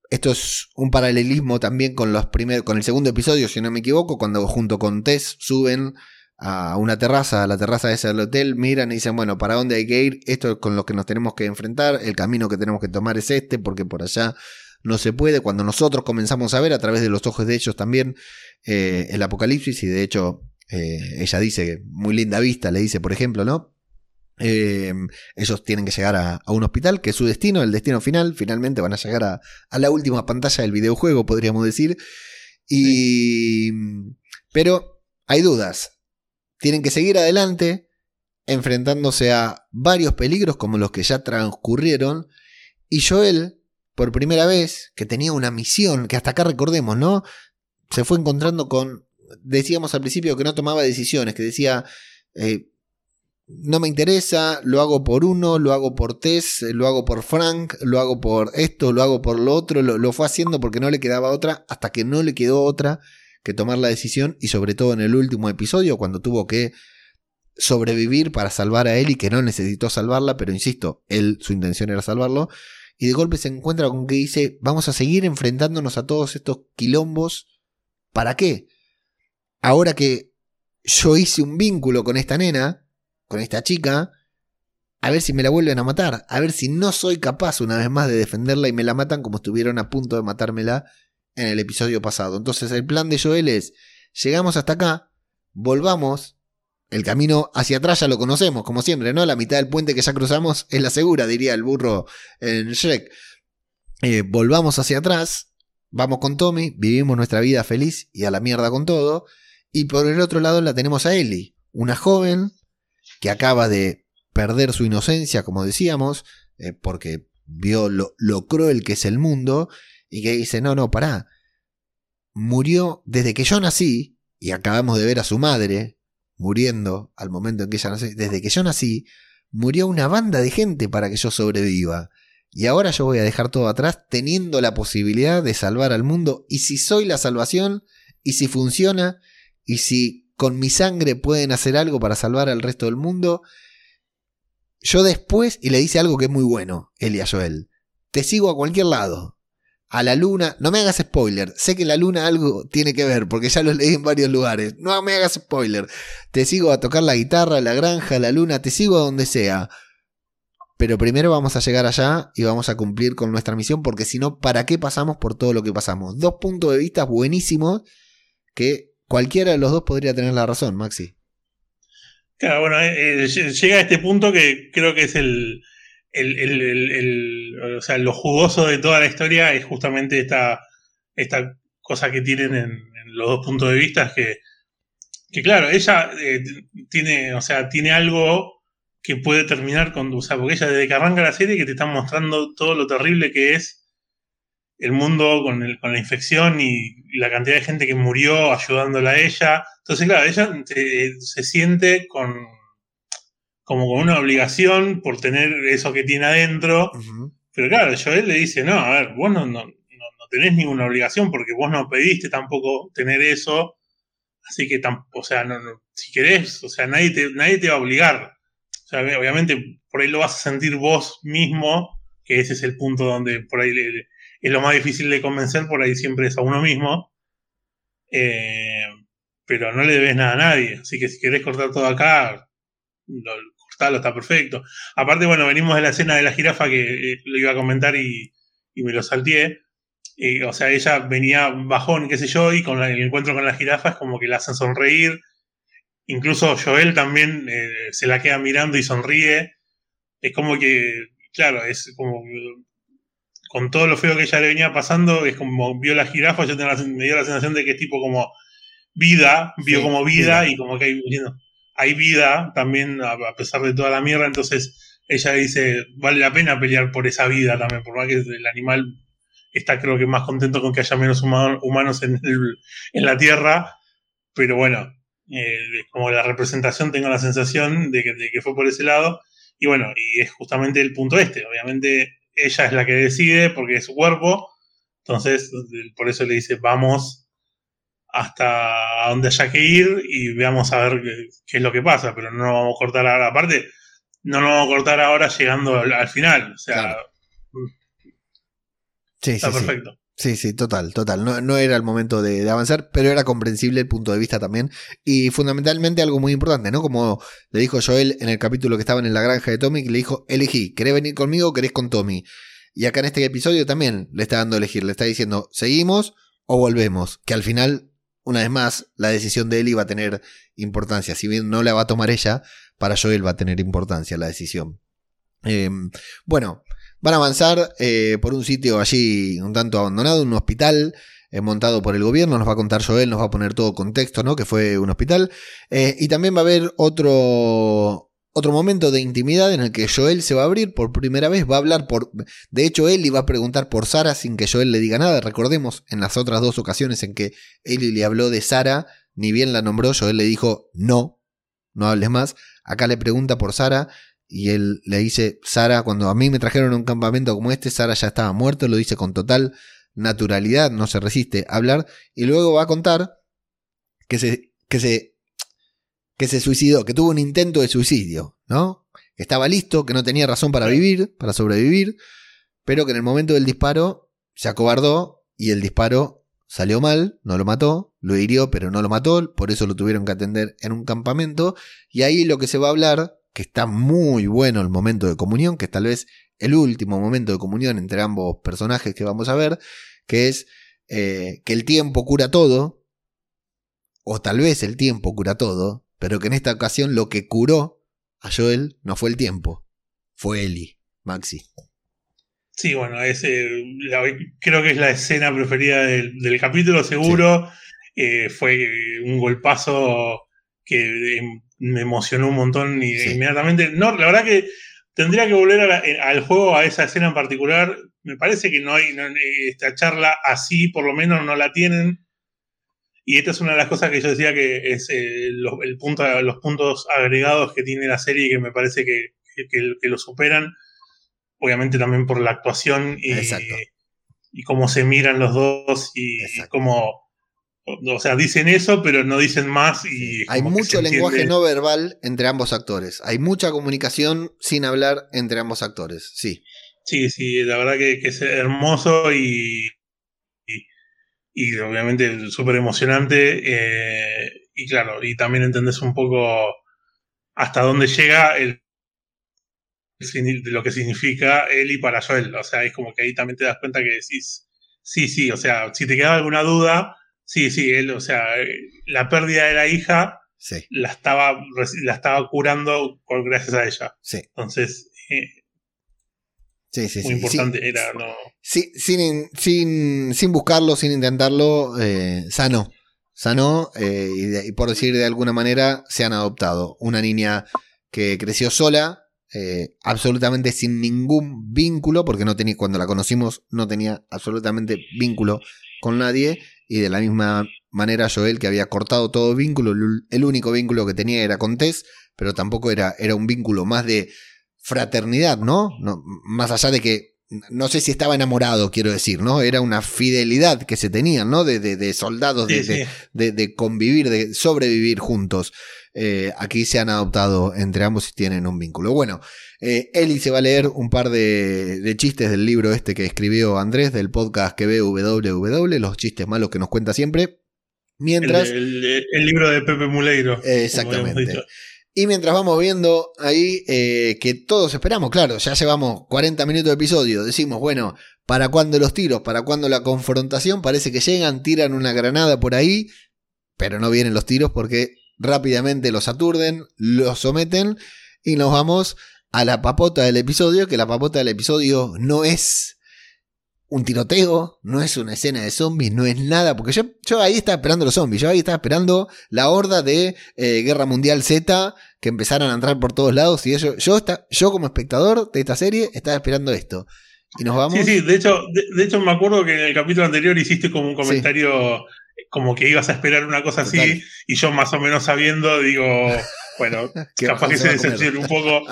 Esto es un paralelismo también con los primeros, con el segundo episodio, si no me equivoco, cuando junto con Tess suben a una terraza, a la terraza de ese hotel, miran y dicen, bueno, ¿para dónde hay que ir? Esto es con lo que nos tenemos que enfrentar, el camino que tenemos que tomar es este, porque por allá no se puede. Cuando nosotros comenzamos a ver a través de los ojos de ellos también eh, el apocalipsis, y de hecho eh, ella dice, muy linda vista, le dice, por ejemplo, ¿no? Eh, ellos tienen que llegar a, un hospital, que es su destino, el destino final. Finalmente van a llegar a, a la última pantalla del videojuego, podríamos decir. Y. Pero hay dudas. Tienen que seguir adelante, enfrentándose a varios peligros como los que ya transcurrieron. Y Joel, por primera vez, que tenía una misión, que hasta acá recordemos, ¿no? Se fue encontrando con decíamos al principio que no tomaba decisiones, que decía, eh, no me interesa, lo hago por uno, lo hago por Tess, lo hago por Frank, lo hago por esto, lo hago por lo otro, lo, fue haciendo porque no le quedaba otra, hasta que no le quedó otra que tomar la decisión y sobre todo en el último episodio cuando tuvo que sobrevivir para salvar a él y que no necesitó salvarla, pero insisto, él su intención era salvarlo y de golpe se encuentra con que dice, vamos a seguir enfrentándonos a todos estos quilombos, ¿para qué? Ahora que yo hice un vínculo con esta nena, con esta chica, a ver si me la vuelven a matar, a ver si no soy capaz una vez más de defenderla y me la matan como estuvieron a punto de matármela en el episodio pasado. Entonces el plan de Joel es, llegamos hasta acá, volvamos, el camino hacia atrás ya lo conocemos, como siempre, ¿no? La mitad del puente que ya cruzamos es la segura, diría el burro en Shrek. Eh, volvamos hacia atrás, vamos con Tommy, vivimos nuestra vida feliz y a la mierda con todo. Y por el otro lado la tenemos a Ellie, una joven que acaba de perder su inocencia, como decíamos, eh, porque vio lo, lo, cruel que es el mundo, y que dice, no, no, pará. Murió desde que yo nací, y acabamos de ver a su madre muriendo al momento en que ella nació, desde que yo nací, murió una banda de gente para que yo sobreviva. Y ahora yo voy a dejar todo atrás teniendo la posibilidad de salvar al mundo. Y si soy la salvación, y si funciona, y si con mi sangre pueden hacer algo para salvar al resto del mundo, yo después, y le dice algo que es muy bueno, Elia Joel, te sigo a cualquier lado. A la luna, no me hagas spoiler, sé que la luna algo tiene que ver, porque ya lo leí en varios lugares, no me hagas spoiler, te sigo a tocar la guitarra, la granja, la luna, te sigo a donde sea. Pero primero vamos a llegar allá y vamos a cumplir con nuestra misión, porque si no, ¿para qué pasamos por todo lo que pasamos? Dos puntos de vista buenísimos que cualquiera de los dos podría tener la razón, Maxi. Claro, bueno, eh, eh, llega a este punto que creo que es el, el, o sea, lo jugoso de toda la historia es justamente esta, esta cosa que tienen en, los dos puntos de vista, que, que claro, ella eh, tiene, o sea, tiene algo que puede terminar con, o sea, porque ella desde que arranca la serie que te está mostrando todo lo terrible que es el mundo con, el, con la infección y la cantidad de gente que murió ayudándola a ella. Entonces, claro, ella se siente con como con una obligación por tener eso que tiene adentro. Pero claro, Joel le dice, no, a ver, vos no, no, no, tenés ninguna obligación porque vos no pediste tampoco tener eso. Así que, o sea, no, si querés, o sea, nadie te, nadie te va a obligar. O sea, obviamente por ahí lo vas a sentir vos mismo, que ese es el punto donde por ahí le, es lo más difícil de convencer, por ahí siempre es a uno mismo. Eh, pero no le debes nada a nadie. Así que si querés cortar todo acá, lo, cortalo, está perfecto. Aparte, bueno, venimos de la escena de la jirafa que eh, lo iba a comentar y, me lo salteé. o sea, ella venía bajón, qué sé yo, y con el encuentro con la jirafa es como que la hacen sonreír. Incluso Joel también eh, se la queda mirando y sonríe. Es como que, claro, es como con todo lo feo que ella le venía pasando, es como vio la jirafa, yo me dio la sensación de que es tipo como vida, vio como vida, y como que hay, hay vida también a, pesar de toda la mierda, entonces ella dice, vale la pena pelear por esa vida también, por más que el animal está creo que más contento con que haya menos humanos en, en, la Tierra, pero bueno, eh, como la representación tengo la sensación de que, de que, fue por ese lado, y bueno, y es justamente el punto este, obviamente ella es la que decide porque es su cuerpo, entonces por eso le dice vamos hasta donde haya que ir y veamos a ver qué, es lo que pasa, pero no vamos a cortar ahora, aparte, no nos vamos a cortar ahora llegando al, final, o sea... Sí, está perfecto. Sí. Sí, total, total. No, era el momento de, avanzar, pero era comprensible el punto de vista también. Y fundamentalmente algo muy importante, ¿no? Como le dijo Joel en el capítulo que estaban en la granja de Tommy, le dijo, elegí, ¿querés venir conmigo o querés con Tommy? Y acá en este episodio también le está dando a elegir, le está diciendo, ¿seguimos o volvemos? Que al final, una vez más, la decisión de Eli va a tener importancia. Si bien no la va a tomar ella, para Joel va a tener importancia la decisión. Em, bueno, Van a avanzar eh, por un sitio allí un tanto abandonado, un hospital eh, montado por el gobierno. Nos va a contar Joel, nos va a poner todo contexto, ¿no? Que fue un hospital. Eh, y también va a haber otro, otro momento de intimidad en el que Joel se va a abrir por primera vez. Va a hablar por. De hecho, Eli va a preguntar por Sara sin que Joel le diga nada. Recordemos en las otras dos ocasiones en que Eli le habló de Sara, ni bien la nombró, Joel le dijo no, no hables más. Acá le pregunta por Sara y él le dice, Sara, cuando a mí me trajeron a un campamento como este, Sara ya estaba muerto, lo dice con total naturalidad, no se resiste a hablar, y luego va a contar que se, que se, que se suicidó, que tuvo un intento de suicidio, ¿no? Que estaba listo, que no tenía razón para vivir, para sobrevivir, pero que en el momento del disparo se acobardó y el disparo salió mal, no lo mató, lo hirió, pero no lo mató, por eso lo tuvieron que atender en un campamento, y ahí lo que se va a hablar que está muy bueno el momento de comunión, que es tal vez el último momento de comunión entre ambos personajes que vamos a ver, que es eh, que el tiempo cura todo, o tal vez el tiempo cura todo, pero que en esta ocasión lo que curó a Joel no fue el tiempo, fue Eli, Maxi. Sí, bueno, creo que es la escena preferida del, capítulo, seguro. Eh, fue un golpazo que me emocionó un montón y, inmediatamente. No, la verdad que tendría que volver al juego, a esa escena en particular. Me parece que no hay esta charla así, por lo menos no la tienen. Y esta es una de las cosas que yo decía que es eh, el punto, los puntos agregados que tiene la serie y que me parece que, que, lo superan. Obviamente también por la actuación y, y cómo se miran los dos y, y cómo o sea, dicen eso, pero no dicen más y... Hay mucho lenguaje no verbal entre ambos actores. Hay mucha comunicación sin hablar entre ambos actores, sí. Sí, sí, la verdad que, es hermoso y, y, obviamente súper emocionante. Eh, y claro, y también entendés un poco hasta dónde llega el de lo que significa Eli para Joel. O sea, es como que ahí también te das cuenta que decís, sí, sí, o sea, si te queda alguna duda, Sí, sí, él, o sea, eh, la pérdida de la hija la, estaba, la estaba curando gracias a ella. Sí. Entonces, eh, sí, sí, muy importante era, ¿no? Sí, sin, sin, sin buscarlo, sin intentarlo, eh, sanó. Sanó y, por decir de alguna manera se han adoptado. Una niña que creció sola, absolutamente sin ningún vínculo, porque no tenía, cuando la conocimos no tenía absolutamente vínculo con nadie y de la misma manera Joel que había cortado todo vínculo, el único vínculo que tenía era con Tess, pero tampoco era, era un vínculo más de fraternidad, ¿no? ¿no? Más allá de que no sé si estaba enamorado, quiero decir, ¿no? Era una fidelidad que se tenían, ¿no? De, de, soldados, de, de, convivir, de sobrevivir juntos. Eh, aquí se han adoptado entre ambos y tienen un vínculo. Bueno, eh, Eli se va a leer un par de, chistes del libro este que escribió Andrés, del podcast que ve www, los chistes malos que nos cuenta siempre. Mientras. El, libro de Pepe Muleiro. exactamente. Y mientras vamos viendo ahí eh, que todos esperamos, claro, ya llevamos 40 minutos de episodio, decimos, bueno, ¿para cuándo los tiros? ¿Para cuándo la confrontación? Parece que llegan, tiran una granada por ahí, pero no vienen los tiros porque rápidamente los aturden, los someten y nos vamos a la papota del episodio, que la papota del episodio no es un tiroteo, no es una escena de zombies, no es nada, porque yo, ahí estaba esperando los zombies, yo ahí estaba esperando la horda de eh, Guerra Mundial Z que empezaran a entrar por todos lados y yo, yo como espectador de esta serie estaba esperando esto. y nos vamos. Sí, sí, de hecho, de, hecho me acuerdo que en el capítulo anterior hiciste como un comentario como que ibas a esperar una cosa así y yo más o menos sabiendo digo, bueno, capaz que se decepcione un poco.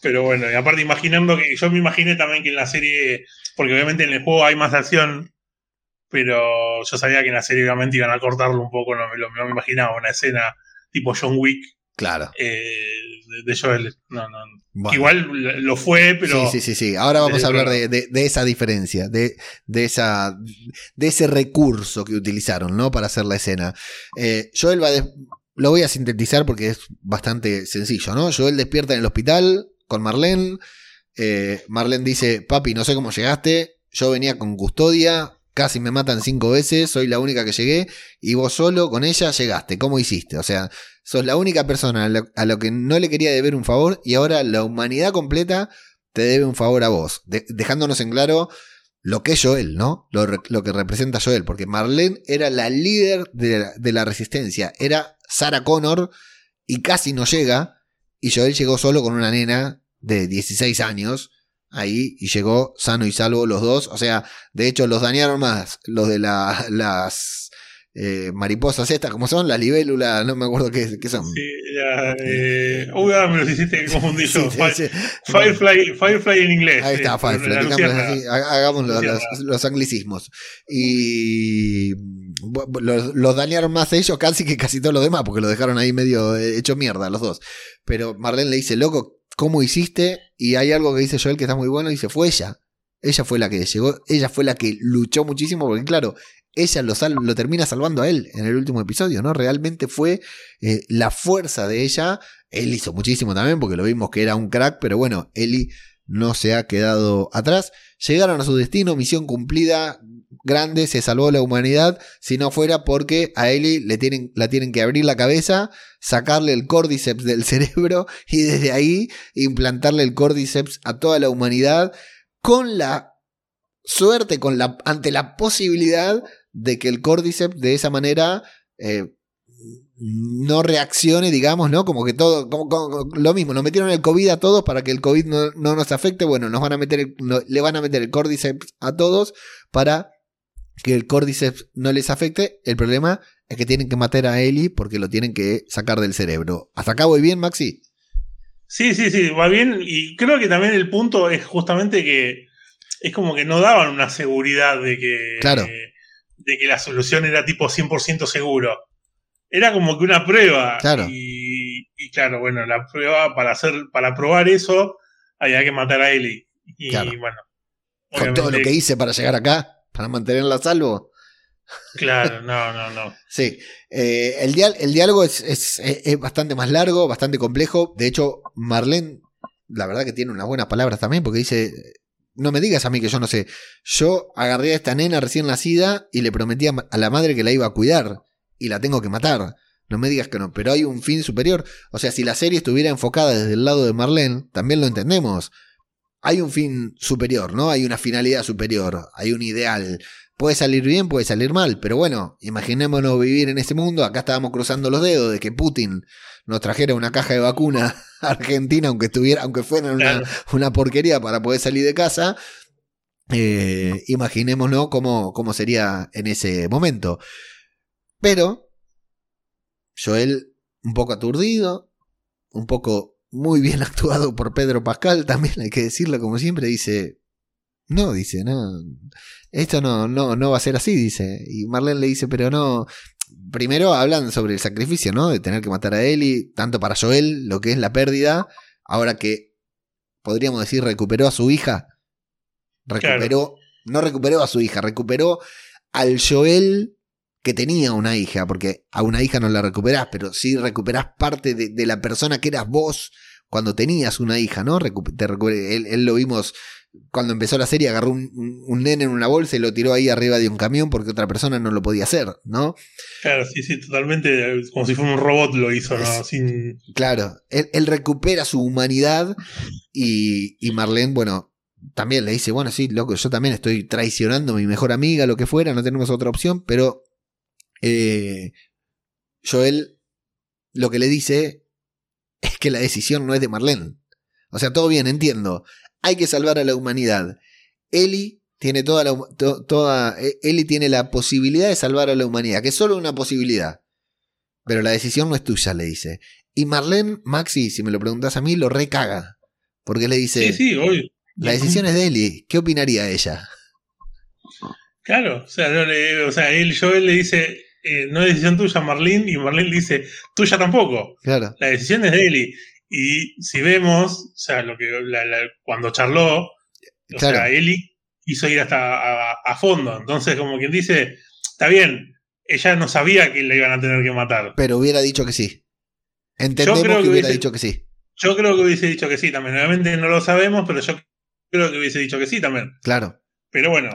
Pero bueno, y aparte imaginando que yo me imaginé también que en la serie, porque obviamente en el juego hay más acción, pero yo sabía que en la serie obviamente iban a cortarlo un poco, no me, me imaginaba una escena tipo John Wick. Claro. Eh, de, Joel. No, no. Igual lo fue, pero. Sí, sí, sí. sí. Ahora vamos a hablar de, esa diferencia, de, esa, de ese recurso que utilizaron, ¿no? Para hacer la escena. Eh, Joel va Lo voy a sintetizar porque es bastante sencillo, ¿no? Joel despierta en el hospital con Marlene. Eh, Marlene dice: Papi, no sé cómo llegaste. Yo venía con custodia, casi me matan cinco veces, soy la única que llegué, y vos solo con ella llegaste. ¿Cómo hiciste? O sea, sos la única persona a lo, que no le quería deber un favor y ahora la humanidad completa te debe un favor a vos, dejándonos en claro lo que es Joel, ¿no? Lo, que representa Joel, porque Marlene era la líder de de la resistencia, era Sarah Connor y casi no llega, y Joel llegó solo con una nena de 16 años ahí y llegó sano y salvo los dos. O sea, de hecho los dañaron más los de la, las eh, mariposas estas, como son? Las libélulas, no me acuerdo qué, son. Sí, ya, eh, uy, me los hiciste confundir yo. Firefly, Firefly en inglés. Ahí está, Firefly. hagamos los, anglicismos. Y los, los, dañaron más ellos casi que casi todos los demás, porque lo dejaron ahí medio eh, hecho mierda los dos. Pero Marlene le dice, loco, ¿cómo hiciste? Y hay algo que dice Joel que está muy bueno, y dice, fue ella. Ella fue la que llegó, ella fue la que luchó muchísimo, porque claro, ella lo, lo termina salvando a él en el último episodio, ¿no? Realmente fue eh, la fuerza de ella. Él hizo muchísimo también, porque lo vimos que era un crack, pero bueno, Eli no se ha quedado atrás. Llegaron a su destino, misión cumplida, grande, se salvó la humanidad, si no fuera porque a Eli le tienen, la tienen que abrir la cabeza, sacarle el cordyceps del cerebro y desde ahí implantarle el cordyceps a toda la humanidad con la suerte, con la, ante la posibilidad de que el cordyceps de esa manera eh, no reaccione, digamos, ¿no? Como que todo, como, lo mismo, nos metieron el COVID a todos para que el COVID no, nos afecte, bueno, nos van a meter le van a meter el cordyceps a todos para que el cordyceps no les afecte. El problema es que tienen que matar a Eli porque lo tienen que sacar del cerebro. ¿Hasta acá voy bien, Maxi? Sí, sí, sí, va bien. Y creo que también el punto es justamente que es como que no daban una seguridad de que, claro. De que la solución era tipo 100% seguro. Era como que una prueba. Claro. Y, claro, bueno, la prueba para hacer, para probar eso, había que matar a Eli. Y bueno. Con todo lo que hice para llegar acá, para mantenerla a salvo. Claro, no, no, no. sí, eh, el, el, diálogo es, es, es, bastante más largo, bastante complejo. De hecho, Marlene, la verdad que tiene unas buenas palabras también, porque dice, no me digas a mí que yo no sé. Yo agarré a esta nena recién nacida y le prometí a la madre que la iba a cuidar y la tengo que matar. No me digas que no, pero hay un fin superior. O sea, si la serie estuviera enfocada desde el lado de Marlene, también lo entendemos. Hay un fin superior, ¿no? Hay una finalidad superior, hay un ideal. Puede salir bien, puede salir mal, pero bueno, imaginémonos vivir en ese mundo. Acá estábamos cruzando los dedos de que Putin nos trajera una caja de vacuna a Argentina, aunque estuviera, aunque fuera una, porquería para poder salir de casa. Eh, imaginémonos cómo, cómo sería en ese momento. Pero Joel, un poco aturdido, un poco muy bien actuado por Pedro Pascal, también hay que decirlo como siempre, dice, no, dice, no, esto no, no, no va a ser así, dice. Y Marlene le dice, pero no, primero hablan sobre el sacrificio, ¿no? De tener que matar a Eli, tanto para Joel, lo que es la pérdida, ahora que podríamos decir recuperó a su hija, recuperó, no recuperó a su hija, recuperó al Joel que tenía una hija, porque a una hija no la recuperás, pero sí recuperás parte de, la persona que eras vos cuando tenías una hija, ¿no? te él, lo vimos cuando empezó la serie, agarró un, un, nene en una bolsa y lo tiró ahí arriba de un camión porque otra persona no lo podía hacer, ¿no? Claro, sí, sí, totalmente, como si fuera un robot lo hizo, ¿no? Sin... Claro, él, recupera su humanidad y, y Marlene, bueno, también le dice, bueno, sí, loco, yo también estoy traicionando a mi mejor amiga, lo que fuera, no tenemos otra opción, pero eh, Joel lo que le dice es que la decisión no es de Marlene. O sea, todo bien, entiendo. Hay que salvar a la humanidad. Eli tiene toda la, toda, e, Eli tiene la posibilidad de salvar a la humanidad, que es solo una posibilidad. Pero la decisión no es tuya, le dice. Y Marlene, Maxi, si me lo preguntas a mí, lo recaga. Porque le dice, Sí, sí, hoy. la decisión es de Eli, ¿qué opinaría ella? Claro, o sea, no le- o sea él, Joel le dice, eh, no es decisión tuya, Marlene, y Marlene le dice, tuya tampoco. Claro, La decisión es de Eli. Y si vemos, o sea, lo que la- la- cuando charló, o Claro. sea, Eli quiso ir hasta a, a fondo. Entonces, como quien dice, está bien, ella no sabía que le iban a tener que matar. pero hubiera dicho que sí. Entendemos creo que que hubiera hubiese- dicho que sí. Yo creo que hubiese dicho que sí también. Obviamente no lo sabemos, pero yo creo que hubiese dicho que sí también. Claro, Pero bueno,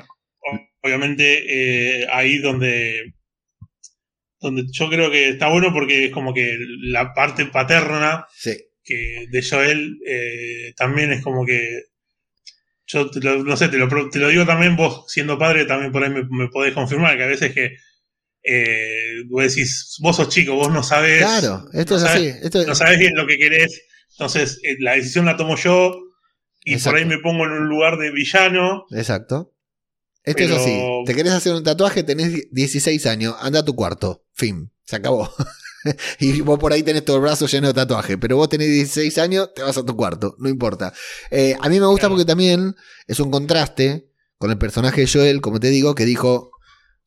obviamente eh, ahí donde, donde yo creo que está bueno porque es como que la parte paterna sí. Que de Joel eh, también es como que yo te lo- no sé, te lo, te lo digo también vos siendo padre también por ahí me, me podés confirmar que a veces que eh, vos decís, vos sos chico, vos no sabes, Claro, esto no es así. Esto es- no sabes bien lo que querés, entonces eh, la decisión la tomo yo y por ahí me pongo en un lugar de villano Exacto. Esto Pero- es así. Te querés hacer un tatuaje, tenés 16 años, anda a tu cuarto. Fin. Se acabó. y vos por ahí tenés todo el brazo lleno de tatuaje. Pero vos tenés 16 años, te vas a tu cuarto. No importa. Eh, a mí me gusta porque también es un contraste con el personaje de Joel, como te digo, que dijo.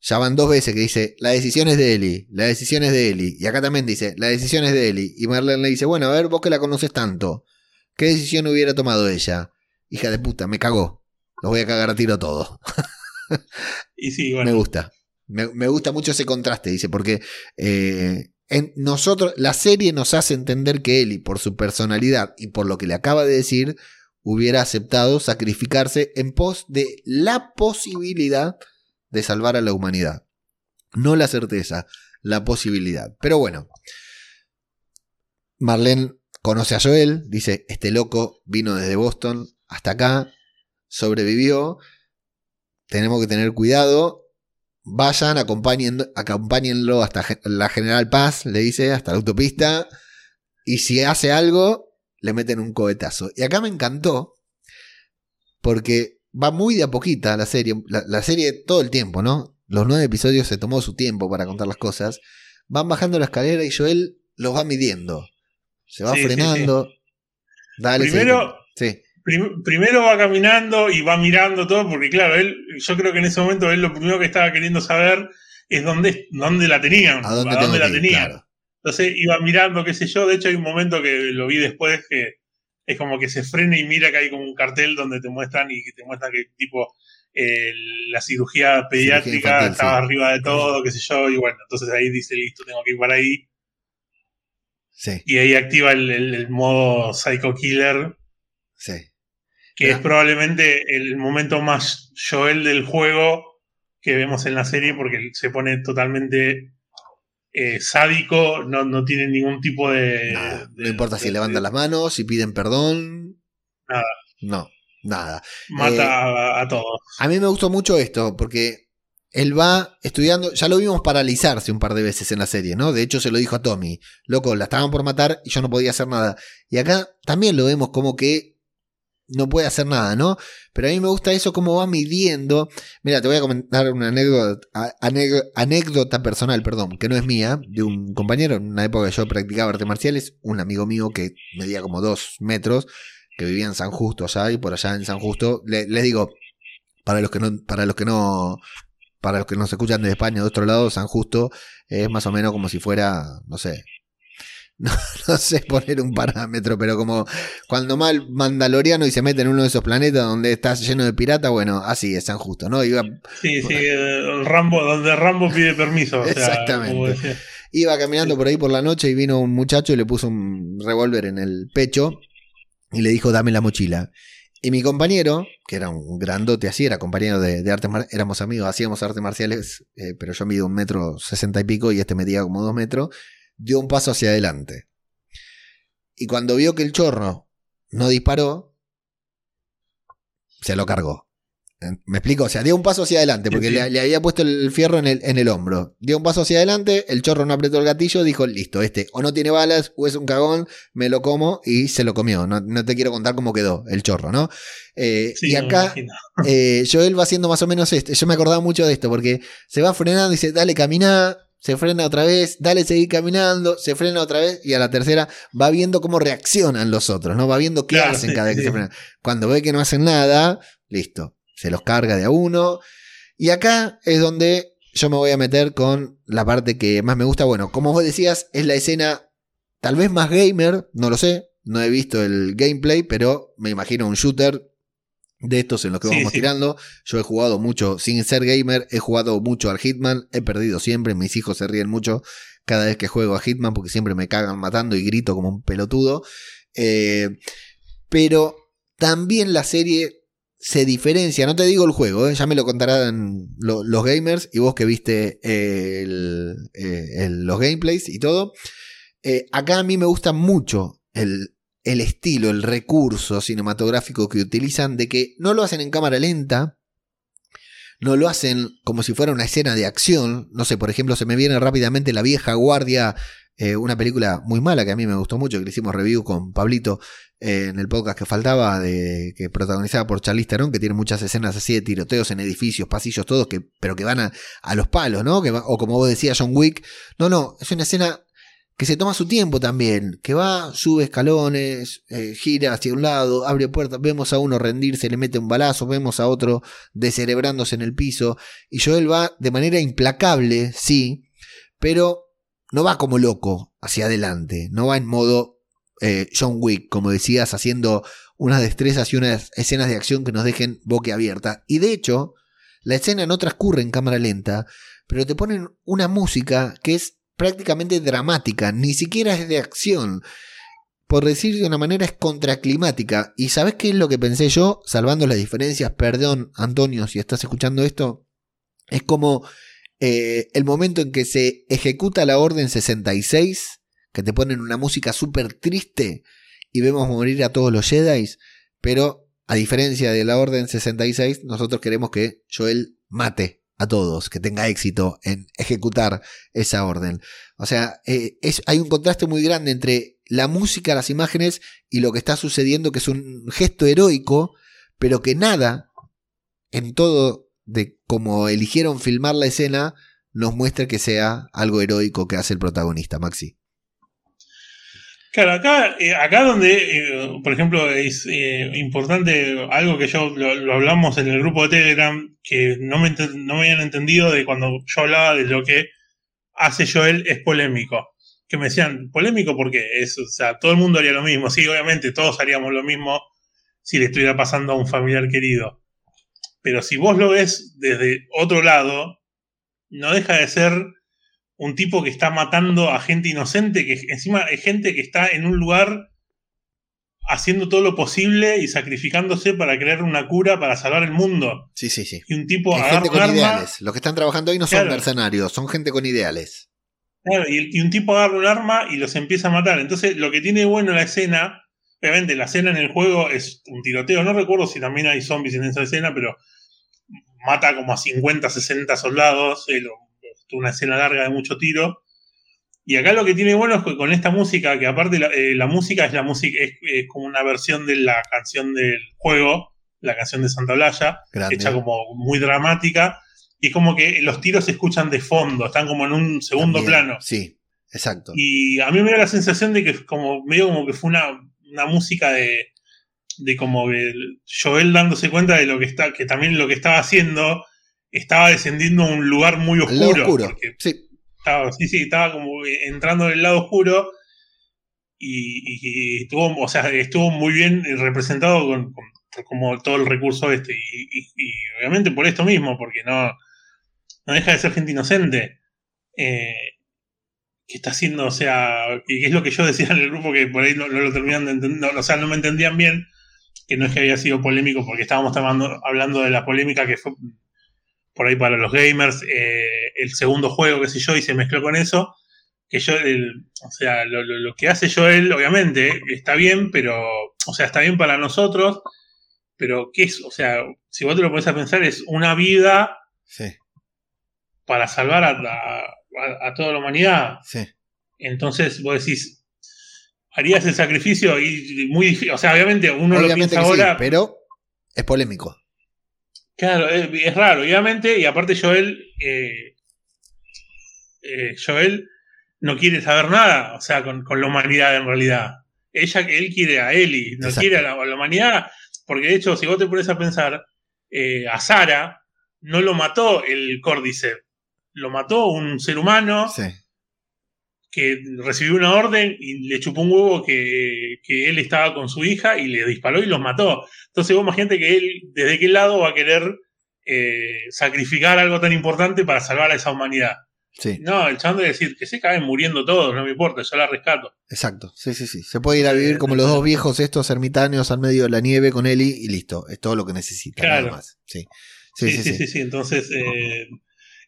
Ya van dos veces que dice, la decisión es de Eli, la decisión es de Eli. Y acá también dice, la decisión es de Eli. Y Marlene le dice, bueno, a ver, vos que la conoces tanto, ¿qué decisión hubiera tomado ella? Hija de puta, me cagó. Los voy a cagar a tiro todo. y sí, Me bueno, gusta. Me, me gusta mucho ese contraste, dice, porque eh, nosotros, la serie nos hace entender que Eli, por su personalidad y por lo que le acaba de decir, hubiera aceptado sacrificarse en pos de la posibilidad de salvar a la humanidad. No la certeza, la posibilidad. Pero bueno, Marlene conoce a Joel, dice, este loco vino desde Boston hasta acá, sobrevivió, tenemos que tener cuidado, vayan, acompañen, acompáñenlo hasta la General Paz, le dice, hasta la autopista, y si hace algo, le meten un cohetazo. Y acá me encantó, porque va muy de a poquita la serie, la, la serie todo el tiempo, ¿no? Los nueve episodios se tomó su tiempo para contar las cosas, van bajando la escalera y Joel los va midiendo, se va Sí, sí, frenando. Dale, Primero- sí. Prim- primero va caminando y va mirando todo, porque claro, él, yo creo que en ese momento él lo primero que estaba queriendo saber es dónde, dónde la tenían, ¿A dónde, la ir? tenían. Claro. Entonces iba mirando, qué sé yo. De hecho, hay un momento que lo vi después que es como que se frena y mira que hay como un cartel donde te muestran y que te muestran que tipo eh, la cirugía pediátrica infantil, estaba sí. arriba de todo, qué sé yo. Y bueno, entonces ahí dice, listo, tengo que ir para ahí. Sí, Y ahí activa el, el- el modo Psycho Killer, sí. Que es probablemente el momento más Joel del juego que vemos en la serie porque se pone totalmente eh, sádico, no, no tiene ningún tipo de... Nada. de- no importa si de- levantan las manos, si piden perdón. Nada. No, nada. Mata Eh, a, a todos. A mí me gustó mucho esto, porque él va estudiando, ya lo vimos paralizarse un par de veces en la serie, ¿no? De hecho se lo dijo a Tommy, loco, la estaban por matar y yo no podía hacer nada. Y acá también lo vemos como que no puede hacer nada, ¿no? Pero a mí me gusta eso, cómo va midiendo. Mira, te voy a comentar una anécdota, anécdota personal, perdón, que no es mía, de un compañero, en una época que yo practicaba artes marciales, un amigo mío que medía como dos metros, que vivía en San Justo allá y por allá en San Justo, le- les digo, para los que no, para los que no, para los que nos escuchan de España de otro lado, San Justo es más o menos como si fuera, no sé, no, no sé poner un parámetro, pero como cuando mal mandaloriano y se mete en uno de esos planetas donde está lleno de pirata, bueno, así es San Justo, ¿no? Iba, Sí, sí, el Rambo, donde Rambo pide permiso. o sea, Exactamente. como decía. iba caminando por ahí por la noche y vino un muchacho y le puso un revólver en el pecho y le dijo, dame la mochila. Y mi compañero, que era un grandote así, era compañero de, de artes marciales, éramos amigos, hacíamos artes marciales, eh, pero yo mido un metro sesenta y pico y este medía como dos metros, dio un paso hacia adelante. Y cuando vio que el chorro no disparó, se lo cargó. Me explico, o sea, dio un paso hacia adelante, porque Le, había puesto el fierro en el, en el hombro. Dio un paso hacia adelante, el chorro no apretó el gatillo, dijo, listo, este o no tiene balas o es un cagón, me lo como y se lo comió. No, te quiero contar cómo quedó el chorro, ¿no? Eh, y acá eh, Joel va haciendo más o menos esto. Yo me acordaba mucho de esto, porque se va frenando y dice, dale, camina, se frena otra vez, dale, seguir caminando, se frena otra vez y a la tercera va viendo cómo reaccionan los otros, ¿no? Va viendo qué hacen cada vez que se frena. Cuando ve que no hacen nada, listo, se los carga de a uno. Y acá es donde yo me voy a meter con la parte que más me gusta. Bueno, como vos decías, es la escena tal vez más gamer, no lo sé, no he visto el gameplay, pero me imagino un shooter de estos en los que vamos tirando. Yo he jugado mucho sin ser gamer, he jugado mucho al Hitman, he perdido siempre, mis hijos se ríen mucho cada vez que juego a Hitman porque siempre me cagan matando y grito como un pelotudo. Eh, pero también la serie se diferencia, no te digo el juego, eh, ya me lo contarán los gamers y vos que viste eh, los gameplays y todo. Acá a mí me gusta mucho el, el, estilo, el recurso cinematográfico que utilizan de que no lo hacen en cámara lenta, no lo hacen como si fuera una escena de acción. No sé, por ejemplo, se me viene rápidamente La vieja guardia eh, una película muy mala que a mí me gustó mucho, que le hicimos review con Pablito eh, en el podcast que faltaba, de, que protagonizada por Charlize Theron, que tiene muchas escenas así de tiroteos en edificios, pasillos, todos, que, pero que van a, a los palos, ¿no? Que o como vos decías, John Wick. No, no, es una escena que se toma su tiempo también, que va, sube escalones, eh, gira hacia un lado, abre puertas, vemos a uno rendirse, le mete un balazo, vemos a otro descerebrándose en el piso, y Joel va de manera implacable, sí, pero no va como loco hacia adelante, no va en modo eh, John Wick, como decías, haciendo unas destrezas y unas escenas de acción que nos dejen abierta. Y de hecho, la escena no transcurre en cámara lenta, pero te ponen una música que es prácticamente dramática, ni siquiera es de acción. Por decir de una manera es contraclimática. ¿Y sabes qué es lo que pensé yo? Salvando las diferencias, perdón Antonio si estás escuchando esto, es como eh, el momento en que se ejecuta la Orden 66, que te ponen una música súper triste y vemos morir a todos los Jedi, pero a diferencia de la Orden 66, nosotros queremos que Joel mate a todos, que tenga éxito en ejecutar esa orden. O sea, eh, hay un contraste muy grande entre la música, las imágenes y lo que está sucediendo, que es un gesto heroico, pero que nada en todo de cómo eligieron filmar la escena nos muestra que sea algo heroico que hace el protagonista, Maxi. Claro, acá, eh, acá donde, eh, por ejemplo, es eh, importante algo que yo lo, hablamos en el grupo de Telegram, que no me, no me habían entendido de cuando yo hablaba de lo que hace Joel es polémico. Que me decían, polémico porque es, o sea, todo el mundo haría lo mismo. Sí, obviamente, todos haríamos lo mismo si le estuviera pasando a un familiar querido. Pero si vos lo ves desde otro lado, no deja de ser un tipo que está matando a gente inocente, que encima es gente que está en un lugar haciendo todo lo posible y sacrificándose para crear una cura para salvar el mundo. Sí, sí, sí. Y un tipo gente con ideales. Los que están trabajando ahí no son mercenarios, son gente con ideales. Claro, y, y, un tipo agarra un arma y los empieza a matar. Entonces, lo que tiene bueno la escena Obviamente la escena en el juego es un tiroteo. No recuerdo si también hay zombies en esa escena, pero mata como a 50, 60 soldados. Es una escena larga de mucho tiro. Y acá lo que tiene bueno es que con esta música, que aparte la, eh, música es la música, es, como una versión de la canción del juego, la canción de Santa Blaya, hecha como muy dramática. Y como que los tiros se escuchan de fondo, están como en un segundo plano. Sí, exacto. Y a mí me da la sensación de que como medio como que fue una una música de, de como Joel dándose cuenta de lo que está, que también lo que estaba haciendo estaba descendiendo a un lugar muy oscuro. oscuro sí. Estaba, sí, sí, estaba como entrando en el lado oscuro y, estuvo, o sea, estuvo muy bien representado con, como todo el recurso este. Y, obviamente por esto mismo, porque no, no deja de ser gente inocente. Eh, que está haciendo, o sea, que es lo que yo decía en el grupo que por ahí no, lo terminan de entender, o sea, no me entendían bien, que no es que había sido polémico porque estábamos hablando de la polémica que fue por ahí para los gamers, eh, el segundo juego, qué sé yo, y se mezcló con eso, que yo, o sea, lo, que hace Joel, obviamente, está bien, pero, o sea, está bien para nosotros, pero ¿qué es? O sea, si vos te lo pones a pensar, es una vida para salvar a, toda la humanidad. Entonces vos decís, harías el sacrificio y muy difícil. O sea, obviamente uno lo piensa ahora. pero es polémico. Claro, es, raro, obviamente, y aparte Joel, eh, eh, Joel no quiere saber nada, o sea, con, la humanidad en realidad. Ella, él quiere a Ellie, no quiere a la, humanidad, porque de hecho, si vos te pones a pensar, eh, a Sara no lo mató el Cordyceps, lo mató un ser humano que recibió una orden y le chupó un huevo que, que, él estaba con su hija y le disparó y los mató. Entonces vos imagínate que él, desde qué lado va a querer eh, sacrificar algo tan importante para salvar a esa humanidad. No, el chabón de decir que se caen muriendo todos, no me importa, yo la rescato. Exacto, sí, sí, sí. Se puede ir a vivir como los dos viejos estos ermitaños al medio de la nieve con Eli y listo, es todo lo que necesita. Nada más. Sí. Sí, sí, sí, Entonces, eh,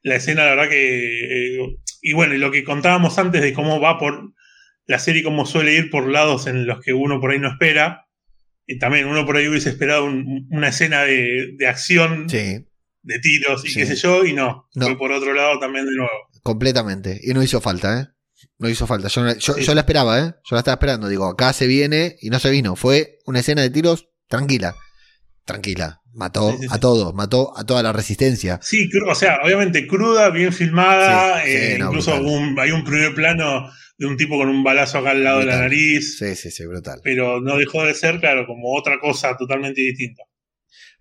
la escena, la verdad que. Eh, y bueno, y lo que contábamos antes de cómo va por la serie, cómo suele ir por lados en los que uno por ahí no espera. Y también uno por ahí hubiese esperado una escena de, de acción. De tiros y qué sé yo, y no, no. Fue por otro lado también de nuevo. Completamente. Y no hizo falta, ¿eh? No hizo falta. Yo, la esperaba, ¿eh? Yo la estaba esperando. Digo, acá se viene y no se vino. Fue una escena de tiros tranquila. Tranquila. Mató a todos, mató a toda la resistencia. Sí, o sea, obviamente cruda, bien filmada. Eh, incluso hay un primer plano de un tipo con un balazo acá al lado de la nariz. Sí, sí, sí, brutal. Pero no dejó de ser, claro, como otra cosa totalmente distinta.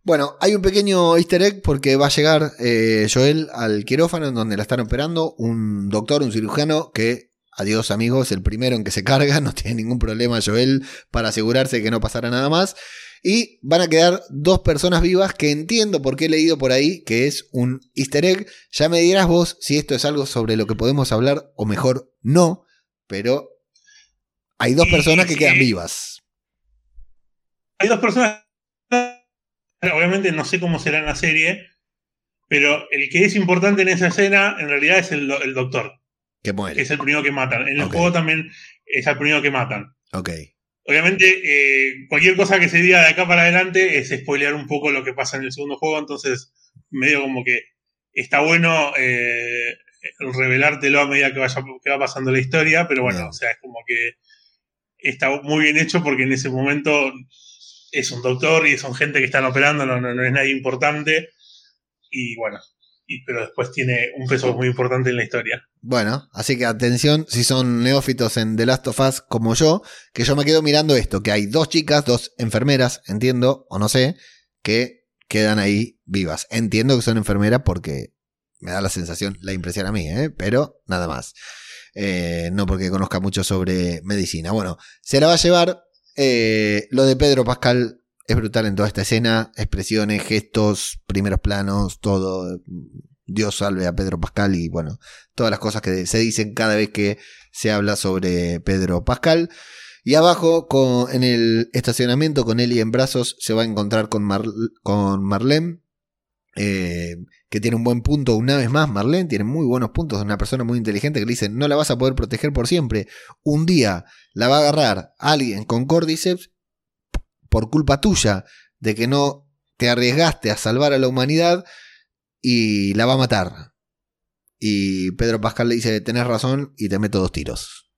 Bueno, hay un pequeño easter egg porque va a llegar eh, Joel al quirófano en donde la están operando, un doctor, un cirujano que, adiós amigos, el primero en que se carga, no tiene ningún problema Joel para asegurarse de que no pasara nada más. Y van a quedar dos personas vivas que entiendo por qué he leído por ahí que es un easter egg. Ya me dirás vos si esto es algo sobre lo que podemos hablar o mejor no, pero hay dos personas que quedan vivas. Hay dos personas obviamente no sé cómo será en la serie, pero el que es importante en esa escena en realidad es el, doctor. Que muere. es el primero que matan. En el juego también es el primero que matan. Ok. Obviamente, eh, cualquier cosa que se diga de acá para adelante es spoilear un poco lo que pasa en el segundo juego, entonces medio como que está bueno eh, revelártelo a medida que, vaya, que va pasando la historia, pero bueno, o sea, es como que está muy bien hecho porque en ese momento es un doctor y son gente que están operando, no, no, es nadie importante. Y bueno, pero después tiene un peso muy importante en la historia. Bueno, así que atención si son neófitos en The Last of Us como yo, que yo me quedo mirando esto, que hay dos chicas, dos enfermeras, entiendo, o no sé, que quedan ahí vivas. Entiendo que son enfermeras porque me da la sensación, la impresión a mí, ¿eh? pero nada más. Eh, no porque conozca mucho sobre medicina. Bueno, se la va a llevar eh, lo de Pedro Pascal es brutal en toda esta escena, expresiones, gestos, primeros planos, todo. Dios salve a Pedro Pascal y bueno, todas las cosas que se dicen cada vez que se habla sobre Pedro Pascal. Y abajo, con, en el estacionamiento, con Eli en brazos, se va a encontrar con, Marlene, eh, que tiene un buen punto una vez más. Marlene tiene muy buenos puntos, es una persona muy inteligente que le dice, no la vas a poder proteger por siempre. Un día la va a agarrar alguien con Cordyceps por culpa tuya de que no te arriesgaste a salvar a la humanidad y la va a matar. Y Pedro Pascal le dice, tenés razón y te meto dos tiros.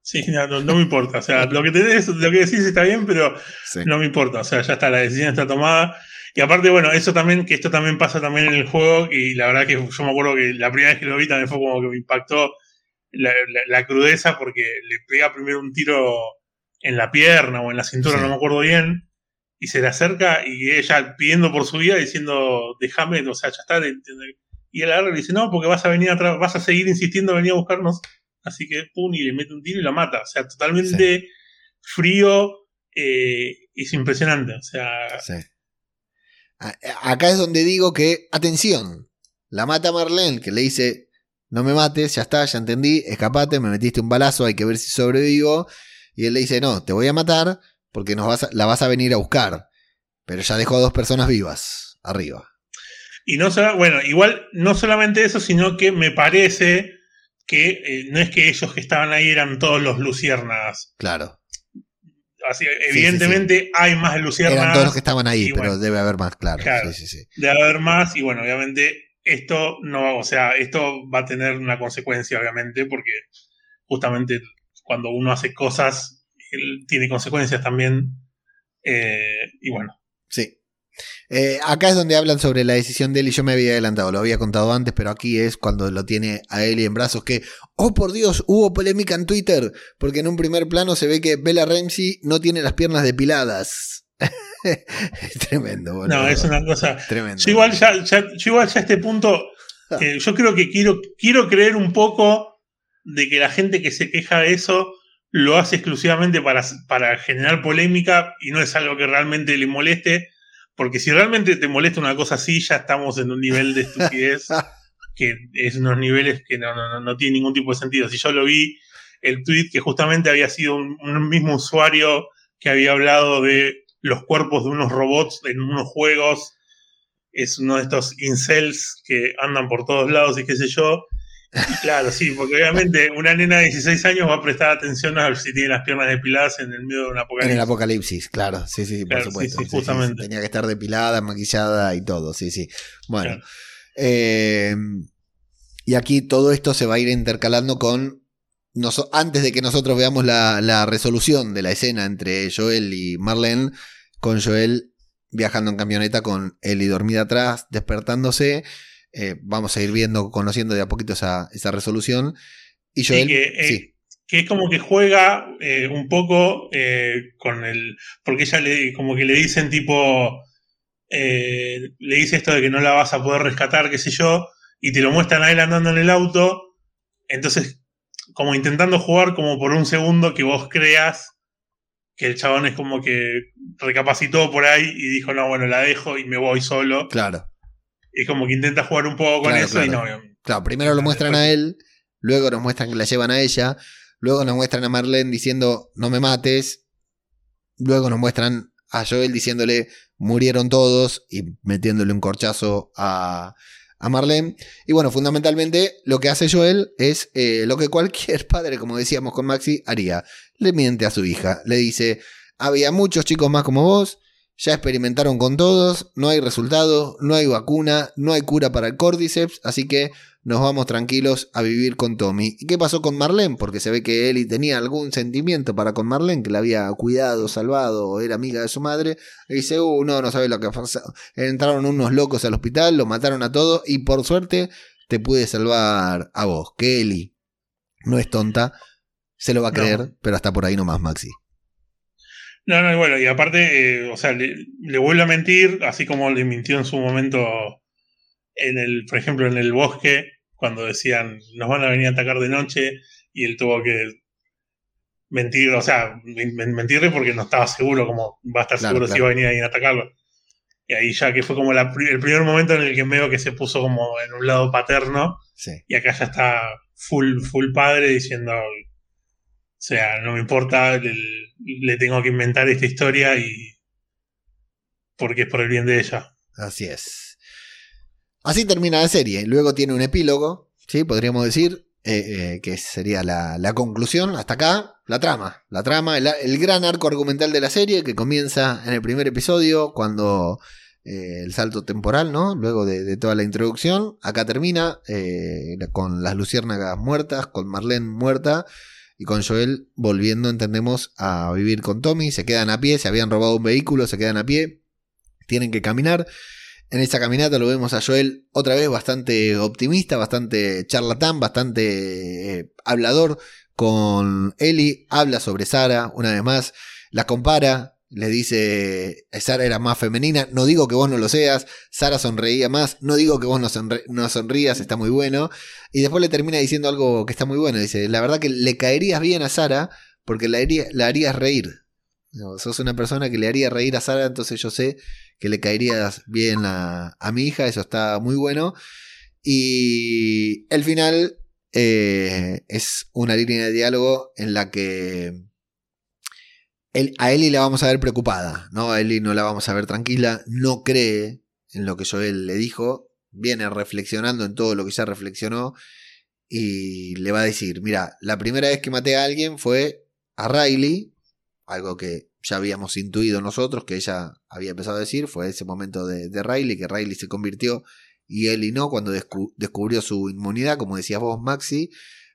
Sí, no, me importa. O sea, lo que, tenés, lo que decís está bien, pero no me importa. O sea, ya está, la decisión está tomada. Y aparte, bueno, eso también, que esto también pasa también en el juego, y la verdad que yo me acuerdo que la primera vez que lo vi también fue como que me impactó la, crudeza porque le pega primero un tiro en la pierna o en la cintura, no me acuerdo bien, y se le acerca y ella pidiendo por su vida diciendo, déjame, o sea, ya está. Y él agarra y le dice, no, porque vas a venir atrás, vas a seguir insistiendo a venir a buscarnos. Así que, pum, y le mete un tiro y la mata. O sea, totalmente frío, eh, es impresionante. O sea, Acá es donde digo que, atención, la mata Marlene, que le dice, no me mates, ya está, ya entendí, escapate, me metiste un balazo, hay que ver si sobrevivo. Y él le dice, no, te voy a matar porque nos vas la vas a venir a buscar. Pero ya dejó a dos personas vivas arriba. Y no solo, bueno, igual no solamente eso, sino que me parece que eh, no es que ellos que estaban ahí eran todos los luciérnagas. Claro. Así, evidentemente hay más luciernas. Eran todos los que estaban ahí, pero debe haber más, claro. debe haber más, y bueno, obviamente esto no va, o sea, esto va a tener una consecuencia, obviamente, porque justamente cuando uno hace cosas, tiene consecuencias también. Eh, y bueno. Sí. Eh, acá es donde hablan sobre la decisión de él y yo me había adelantado, lo había contado antes, pero aquí es cuando lo tiene a Eli en brazos que, oh por Dios, hubo polémica en Twitter, porque en un primer plano se ve que Bella Ramsey no tiene las piernas depiladas. tremendo, boludo. No, es una cosa. Tremendo. Yo igual ya, igual ya a este punto, eh, yo creo que quiero, quiero creer un poco de que la gente que se queja de eso lo hace exclusivamente para, para generar polémica y no es algo que realmente le moleste porque si realmente te molesta una cosa así, ya estamos en un nivel de estupidez que es unos niveles que no, no, no tiene ningún tipo de sentido. Si yo lo vi, el tweet que justamente había sido un, mismo usuario que había hablado de los cuerpos de unos robots en unos juegos, es uno de estos incels que andan por todos lados y qué sé yo, Claro, sí, porque obviamente una nena de 16 años va a prestar atención a ver si tiene las piernas depiladas en el medio de un apocalipsis. En el apocalipsis, claro, sí, sí, por supuesto. justamente. tenía que estar depilada, maquillada y todo, sí, sí. Bueno. Eh, y aquí todo esto se va a ir intercalando con. antes de que nosotros veamos la, la resolución de la escena entre Joel y Marlene, con Joel viajando en camioneta con Ellie dormida atrás, despertándose eh, vamos a ir viendo, conociendo de a poquito esa, resolución. Y Joel, eh, que, es como que juega eh, un poco con el. Porque ella le, como que le dicen tipo. le dice esto de que no la vas a poder rescatar, qué sé yo, y te lo muestran a él andando en el auto. Entonces, como intentando jugar como por un segundo que vos creas que el chabón es como que recapacitó por ahí y dijo, no, bueno, la dejo y me voy solo. Claro. Y como que intenta jugar un poco con eso y no. Claro, primero lo muestran a él, luego nos muestran que la llevan a ella, luego nos muestran a Marlene diciendo no me mates, luego nos muestran a Joel diciéndole murieron todos y metiéndole un corchazo a, a Marlene. Y bueno, fundamentalmente lo que hace Joel es eh, lo que cualquier padre, como decíamos con Maxi, haría. Le miente a su hija, le dice, había muchos chicos más como vos, ya experimentaron con todos, no hay resultado, no hay vacuna, no hay cura para el Cordyceps, así que nos vamos tranquilos a vivir con Tommy. ¿Y qué pasó con Marlene? Porque se ve que Ellie tenía algún sentimiento para con Marlene, que la había cuidado, salvado, era amiga de su madre. Y dice, uh, no, no sabe lo que pasó. Entraron unos locos al hospital, lo mataron a todos y por suerte te pude salvar a vos. Que Ellie no es tonta, se lo va a creer, pero hasta por ahí nomás, Maxi. No, no, bueno, y aparte, eh, o sea, le, vuelve a mentir, así como le mintió en su momento en el, por ejemplo, en el bosque, cuando decían nos van a venir a atacar de noche, y él tuvo que mentir, o sea, mentirle porque no estaba seguro, como va a estar seguro si iba a venir a atacarlo. Y ahí ya que fue como el primer momento en el que veo que se puso como en un lado paterno, y acá ya está full, full padre diciendo, o sea, no me importa el le tengo que inventar esta historia y. porque es por el bien de ella. Así es. Así termina la serie. Luego tiene un epílogo, ¿sí? Podríamos decir, eh, eh, que sería la, conclusión. Hasta acá, la trama. La trama, el, gran arco argumental de la serie que comienza en el primer episodio cuando eh, el salto temporal, ¿no? Luego de, de toda la introducción. Acá termina con las luciérnagas muertas, con Marlene muerta y con Joel volviendo, entendemos, a vivir con Tommy. Se quedan a pie, se habían robado un vehículo, se quedan a pie, tienen que caminar. En esa caminata lo vemos a Joel otra vez bastante optimista, bastante charlatán, bastante eh, hablador con Ellie. Habla sobre Sara una vez más, la compara, le dice, Sara era más femenina, no digo que vos no lo seas, Sara sonreía más, no digo que vos no, no, sonrías, está muy bueno. Y después le termina diciendo algo que está muy bueno, dice, la verdad que le caerías bien a Sara porque la, la harías reír. sos una persona que le haría reír a Sara, entonces yo sé que le caerías bien a, mi hija, eso está muy bueno. Y el final eh, es una línea de diálogo en la que a Ellie la vamos a ver preocupada, ¿no? A Ellie no la vamos a ver tranquila, no cree en lo que Joel le dijo, viene reflexionando en todo lo que ya reflexionó y le va a decir, mira, la primera vez que maté a alguien fue a Riley, algo que ya habíamos intuido nosotros que ella había empezado a decir, fue ese momento de, Riley, que Riley se convirtió y él y no cuando descubrió su inmunidad, como decías vos, Maxi,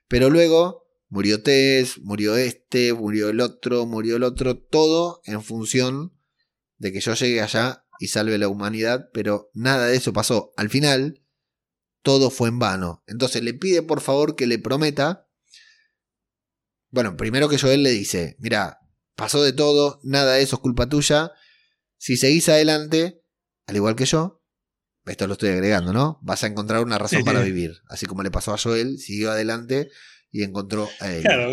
pero luego murió Tess, murió este, murió el otro, murió el otro, todo en función de que yo llegue allá y salve la humanidad, pero nada de eso pasó. Al final, todo fue en vano. Entonces le pide por favor que le prometa. Bueno, primero que Joel le dice, mira, pasó de todo, nada de eso es culpa tuya. Si seguís adelante, al igual que yo, esto lo estoy agregando, ¿no? Vas a encontrar una razón para vivir. Así como le pasó a Joel, siguió adelante y encontró a él. Claro,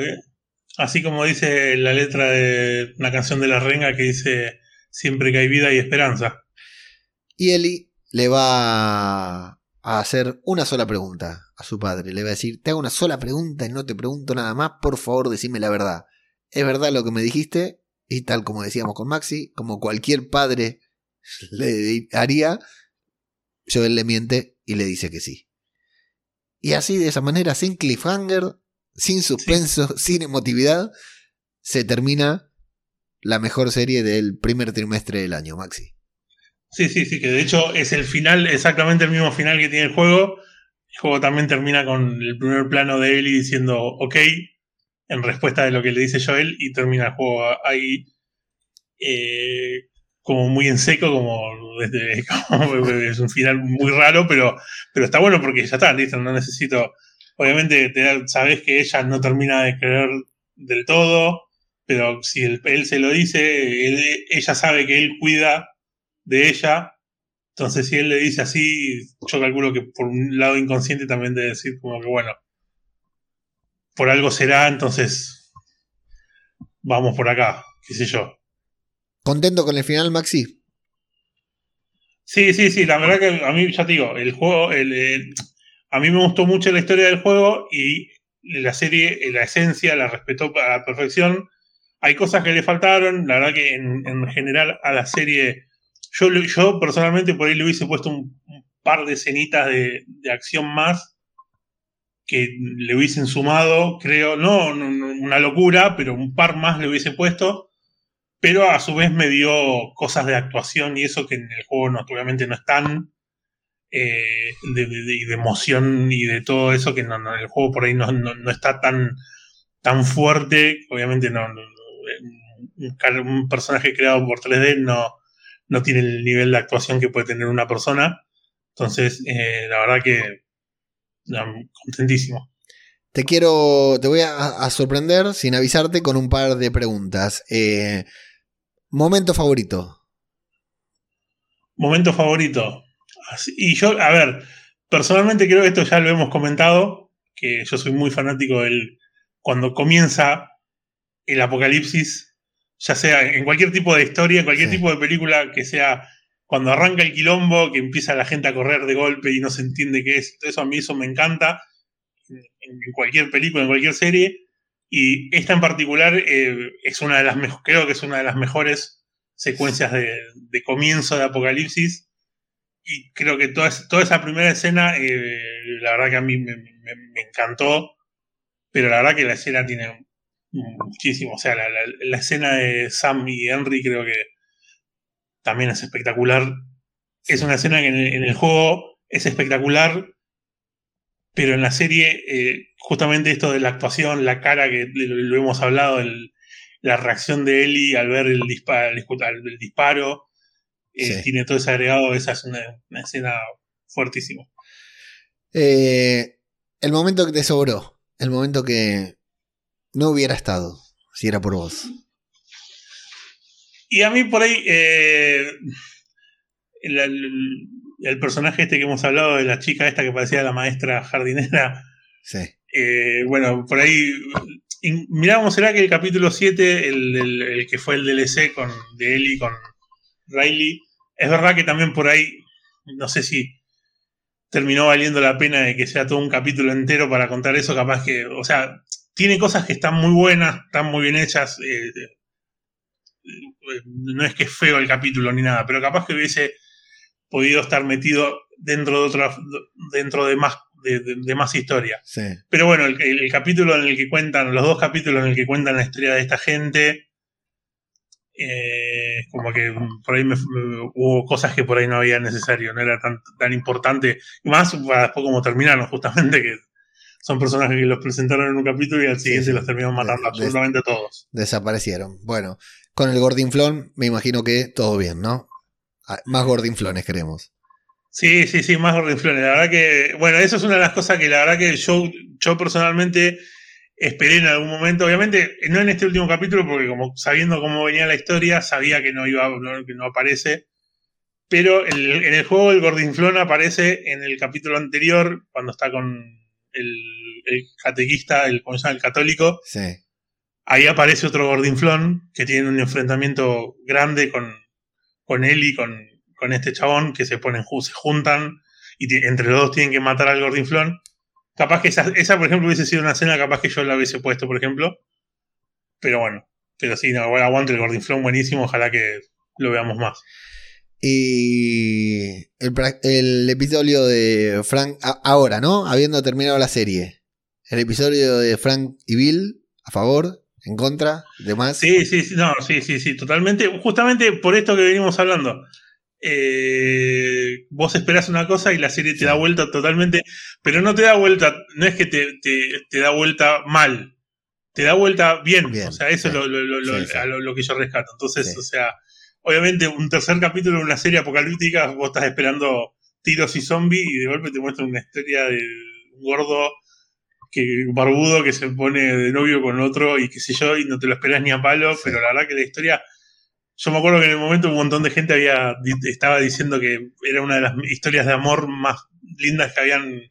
así como dice la letra de una canción de la renga que dice siempre que hay vida y esperanza. Y Eli le va a hacer una sola pregunta a su padre. Le va a decir, te hago una sola pregunta y no te pregunto nada más, por favor decime la verdad. ¿Es verdad lo que me dijiste? Y tal como decíamos con Maxi, como cualquier padre le haría, Joel le miente y le dice que sí. Y así, de esa manera, sin cliffhanger, sin suspenso, sin emotividad, se termina la mejor serie del primer trimestre del año, Maxi. Sí, sí, sí, que de hecho es el final, exactamente el mismo final que tiene el juego. El juego también termina con el primer plano de Ellie diciendo ok, en respuesta de lo que le dice Joel, y termina el juego ahí eh, como muy en seco, como, desde, es un final muy raro, pero, pero está bueno porque ya está, listo, no necesito obviamente te, sabes que ella no termina de creer del todo, pero si él, se lo dice, ella sabe que él cuida de ella, entonces si él le dice así, yo calculo que por un lado inconsciente también debe decir como que bueno, por algo será, entonces vamos por acá, qué sé yo. ¿Contento con el final, Maxi? Sí, sí, sí, la verdad que a mí, ya te digo, el juego, el, a mí me gustó mucho la historia del juego y la serie, la esencia, la respetó a la perfección. Hay cosas que le faltaron, la verdad que en, general a la serie, yo, yo personalmente por ahí le hubiese puesto un, par de escenitas de, acción más que le hubiesen sumado, creo, no, una locura, pero un par más le hubiese puesto, pero a su vez me dio cosas de actuación y eso que en el juego no, no están, eh, de, emoción y de todo eso que no, el juego por ahí no, está tan, tan fuerte. Obviamente no, un, personaje creado por 3D no, no tiene el nivel de actuación que puede tener una persona. Entonces, eh, la verdad que contentísimo. Te quiero, te voy a, sorprender sin avisarte con un par de preguntas. Eh, momento favorito. Momento favorito. Y yo, a ver, personalmente creo que esto ya lo hemos comentado, que yo soy muy fanático del cuando comienza el apocalipsis, ya sea en cualquier tipo de historia, en cualquier tipo de película, que sea cuando arranca el quilombo, que empieza la gente a correr de golpe y no se entiende qué es. Eso a mí eso me encanta en, cualquier película, en cualquier serie. Y esta en particular eh, es una de las creo que es una de las mejores secuencias de, de comienzo de Apocalipsis y creo que toda, toda esa primera escena, eh, la verdad que a mí me, encantó, pero la verdad que la escena tiene muchísimo, o sea, la, escena de Sam y Henry creo que también es espectacular. Es una escena que en el, juego es espectacular, pero en la serie, eh, justamente esto de la actuación, la cara que lo, hemos hablado, la reacción de Ellie al ver el, el disparo eh, tiene todo ese agregado, esa es una, escena fuertísima. Eh, el momento que te sobró, el momento que no hubiera estado, si era por vos. Y a mí por ahí, eh, el, personaje este que hemos hablado de la chica esta que parecía la maestra jardinera. Sí. bueno, por ahí mirábamos, será que el capítulo 7, el, el, que fue el DLC con, de Ellie con Riley, es verdad que también por ahí, no sé si terminó valiendo la pena de que sea todo un capítulo entero para contar eso, capaz que, o sea, tiene cosas que están muy buenas, están muy bien hechas. Eh, eh, no es que es feo el capítulo ni nada, pero capaz que hubiese podido estar metido dentro de otra, dentro de más, de, más historia. Pero bueno, el, el, capítulo en el que cuentan, los dos capítulos en el que cuentan la historia de esta gente, eh, como que por ahí me, hubo cosas que por ahí no había necesario, no era tan, tan importante. Y más después como terminaron, justamente, que son personajes que los presentaron en un capítulo y al siguiente los terminaron matando absolutamente todos. Desaparecieron. Bueno, con el Gordinflón me imagino que todo bien, ¿no? Ah, más Gordinflones queremos. Sí, sí, sí, más Gordinflones. La verdad que, bueno, eso es una de las cosas que la verdad que yo, yo personalmente esperé en algún momento, obviamente no en este último capítulo, porque como sabiendo cómo venía la historia, sabía que no iba, que no aparece. Pero en el juego el Gordinflón aparece en el capítulo anterior, cuando está con el, catequista, el, el católico. Sí. Ahí aparece otro Gordinflón que tiene un enfrentamiento grande con, con él y con, con este chabón que se ponen, se juntan y entre los dos tienen que matar al Gordinflón. Capaz que esa, esa, por ejemplo, hubiese sido una escena capaz que yo la hubiese puesto, por ejemplo. Pero bueno, pero sí, no, aguante el Gordinflón buenísimo, ojalá que lo veamos más. Y el, el episodio de Frank, ahora, ¿no? Habiendo terminado la serie. El episodio de Frank y Bill, a favor, en contra, demás. Sí, sí, sí, no, sí, sí, sí, totalmente. Justamente por esto que venimos hablando. Eh, vos esperás una cosa y la serie te da vuelta totalmente, pero no te da vuelta, no es que te, te, da vuelta mal, te da vuelta bien, o sea, eso es lo, lo, que yo rescato. Entonces, o sea, obviamente un tercer capítulo de una serie apocalíptica, vos estás esperando tiros y zombies y de golpe te muestra una historia de un gordo que barbudo que se pone de novio con otro y qué sé yo, y no te lo esperas ni a palo, pero la verdad que la historia yo me acuerdo que en el momento un montón de gente había estaba diciendo que era una de las historias de amor más lindas que habían